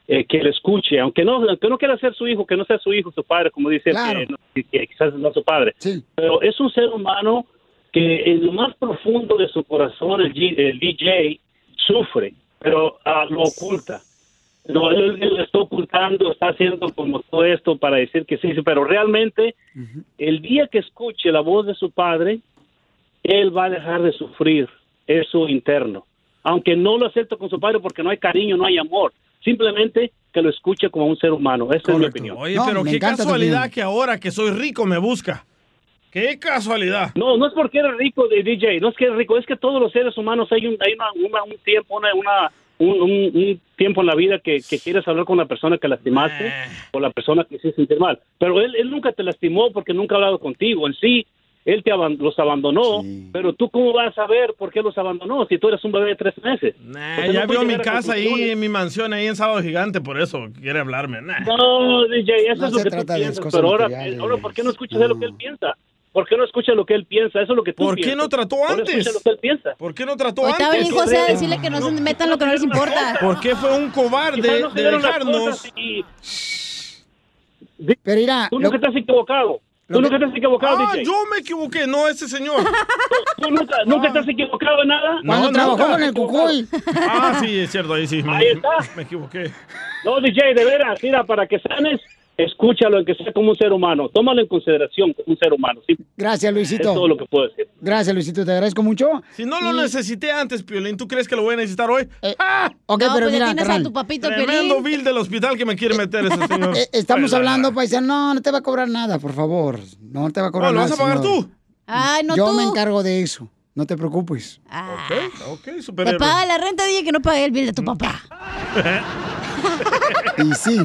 eh, que le escuche, aunque no, aunque no quiera ser su hijo, que no sea su hijo, su padre, como dice, Claro. que, quizás no su padre. Pero es un ser humano que en lo más profundo de su corazón, el, G- el DJ, sufre, pero ah, lo oculta. No, él, él lo está ocultando, está haciendo como todo esto para decir que sí, sí, pero realmente el día que escuche la voz de su padre, él va a dejar de sufrir eso interno. Aunque no lo acepte con su padre porque no hay cariño, no hay amor. Simplemente que lo escuche como un ser humano. Esa es mi opinión. Oye, pero qué casualidad que ahora que soy rico me busca. Qué casualidad. No, no es porque eres rico de DJ, no es que eres rico, es que todos los seres humanos hay un, hay una, una- un tiempo, una, una- un, un- un tiempo en la vida que, que quieres hablar con la persona que lastimaste o la persona que hiciste sentir mal. Pero él, él nunca te lastimó porque nunca ha hablado contigo. En sí, él te aban- los abandonó, pero tú cómo vas a saber por qué los abandonó si tú eres un bebé de tres meses. Nah, ya no vio mi casa ahí, en mi mansión ahí en Sábado Gigante, por eso quiere hablarme. Nah. No, DJ, eso No es lo que tú trata de piensas, pero ahora, ahora, ¿por qué no escuchas de lo que él piensa? ¿Por qué no escuchas lo que él piensa? Eso es lo que tú ¿Por qué piensas. no trató antes? escucha lo que él piensa. ¿Por qué no trató Ahorita antes? José a decirle que no se metan lo que no les importa. ¿Por qué fue un cobarde no de dieron las dejarnos? cosas y- Pero mira, Tú nunca estás equivocado. Tú nunca estás equivocado, Ah, DJ. yo me equivoqué, no ese señor. ¿Tú nunca, nunca estás equivocado en nada? Cuando trabajó con el Cucuy. Ah, sí, es cierto, ahí sí. Me, Ahí está. me equivoqué. No, DJ, de veras, mira, para que sanes, escúchalo, en que sea como un ser humano. Tómalo en consideración como un ser humano. ¿sí? Gracias, Es Luisito. todo lo que puedo decir. Gracias, Luisito. Te agradezco mucho. Si no lo necesité antes, Piolín, ¿tú crees que lo voy a necesitar hoy? ¡Ah! ok, No, pero pues mira, tienes a carnal. tu papito Tremendo Piolín. bill del hospital que me quiere meter ese señor. Eh, estamos Pues, hablando, paisano. No, no te va a cobrar nada, por favor. No te va a cobrar No, ¿lo nada. vas a pagar señor. tú? Ay, no Yo tú. me encargo de eso. No te preocupes. Ok, ok, Te superhéroe. paga la renta, dije que no pague el bill de tu papá. Y sí.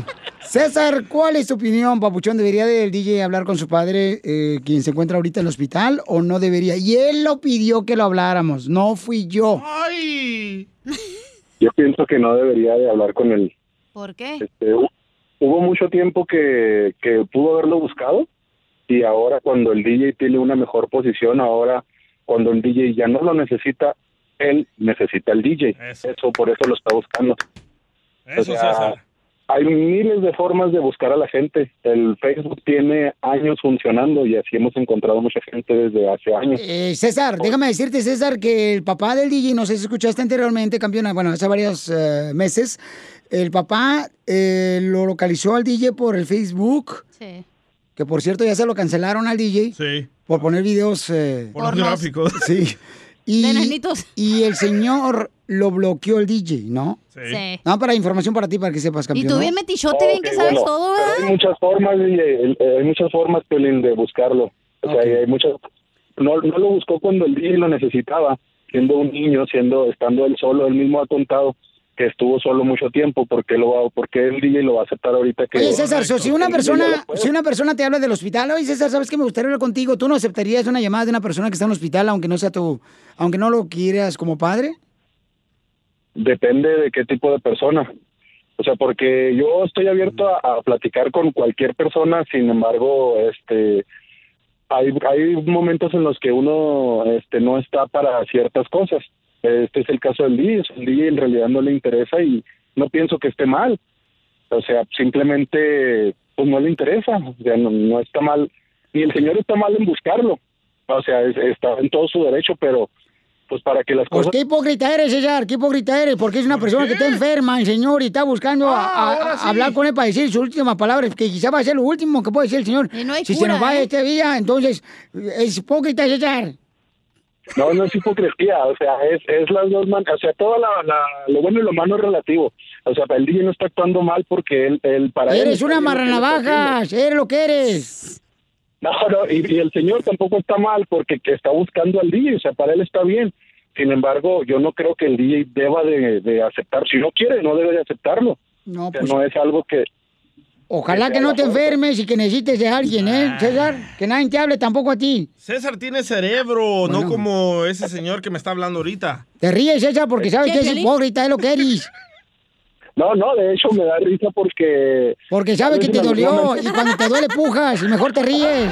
César, ¿cuál es tu opinión, Papuchón? ¿Debería el DJ hablar con su padre, eh, quien se encuentra ahorita en el hospital, o no debería? Y él lo pidió que lo habláramos, no fui yo. ¡Ay! Yo pienso que no debería de hablar con él. ¿Por qué? Este, hu- hubo mucho tiempo que, que pudo haberlo buscado y ahora cuando el DJ tiene una mejor posición, ahora cuando el DJ ya no lo necesita, él necesita al DJ. Eso, por eso lo está buscando. Eso, O sea, César. Hay miles de formas de buscar a la gente. El Facebook tiene años funcionando y así hemos encontrado mucha gente desde hace años. Eh, César, déjame decirte, César, que el papá del DJ, no sé si escuchaste anteriormente, campeona, bueno, hace varios eh, meses, el papá eh, lo localizó al DJ por el Facebook, Sí. que por cierto ya se lo cancelaron al DJ Sí. Por poner videos eh, Pornográficos. Sí. Y, De nenitos. y el señor lo bloqueó el DJ, ¿no? Sí. No, para información para ti, para que sepas, Y campeón. tú ¿no? bien metichote, bien que sabes bueno, todo, pero ¿verdad? Hay muchas formas, DJ, eh, hay muchas formas, Piolín, de buscarlo. O sea, hay muchas... No, no lo buscó cuando el DJ lo necesitaba, siendo un niño, siendo estando él solo, él mismo ha contado que estuvo solo mucho tiempo, ¿por qué, lo va, por qué el DJ lo va a aceptar ahorita que... Oye, César, so, si una persona, si una persona te habla del hospital, oye, César, ¿sabes qué me gustaría hablar contigo? ¿Tú no aceptarías una llamada de una persona que está en el hospital, aunque no sea tu, aunque no lo quieras como padre? Depende de qué tipo de persona. O sea, porque yo estoy abierto a, a platicar con cualquier persona, sin embargo, este, hay, hay momentos en los que uno este, no está para ciertas cosas. Este es el caso del DJ. El DJ en realidad no le interesa y no pienso que esté mal. O sea, simplemente pues no le interesa, o sea, no, no está mal, ni el señor está mal en buscarlo, o sea, es- está en todo su derecho, pero pues para que las Pues cosas... qué hipócrita eres, César, qué hipócrita eres, porque es una persona que está enferma, el señor, y está buscando a- a- a sí. hablar con él para decir sus últimas palabras, que quizá va a ser lo último que puede decir el señor. hay si se cura, nos va ¿eh? este día, entonces es hipócrita, César. No, no es hipocresía, o sea, es, es las dos o sea, todo la, la- lo bueno y lo malo es relativo. O sea, el DJ no está actuando mal porque él, él para él Eres una marranavajas, eres lo que eres. No, no, y, y el señor tampoco está mal porque que está buscando al DJ, o sea, para él está bien. Sin embargo, yo no creo que el DJ deba de, de aceptar, si no quiere, no debe de aceptarlo. No, O sea, pues- no es algo que... Ojalá que no te enfermes y que necesites de alguien, ¿eh, César? Que nadie te hable tampoco a ti. César tiene cerebro, no como ese señor que me está hablando ahorita. Te ríes, César, porque sabes que es hipócrita, es lo que eres. No, no, de hecho me da risa porque... Porque sabes que te dolió y cuando te duele pujas y mejor te ríes.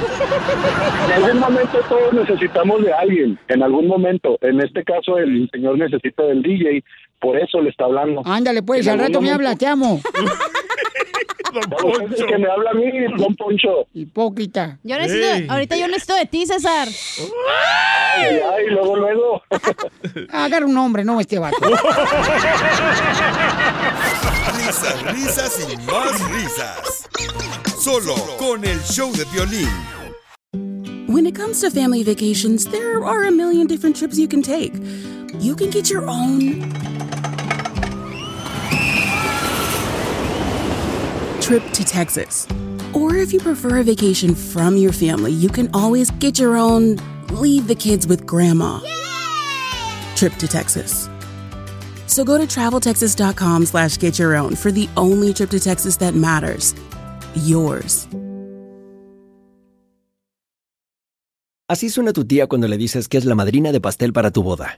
En algún momento todos necesitamos de alguien, en algún momento. En este caso el señor necesita del DJ, por eso le está hablando. Ándale, pues, En al rato me hablas, te amo. Es el que me habla a mí, don Poncho. Hipócrita. Yo necesito, ahorita yo necesito de ti, César. Ay, ay, luego, luego. Agarra un hombre, no este vato. Risas, risas y más risas. Solo con el show de violín. When it comes to family vacations, there are a million different trips you can take. You can get your own trip to Texas. Or if you prefer a vacation from your family, you can always get your own leave the kids with grandma trip to Texas. So go to traveltexas.com slash get your own for the only trip to Texas that matters. Yours. Así suena tu tía cuando le dices que es la madrina de pastel para tu boda.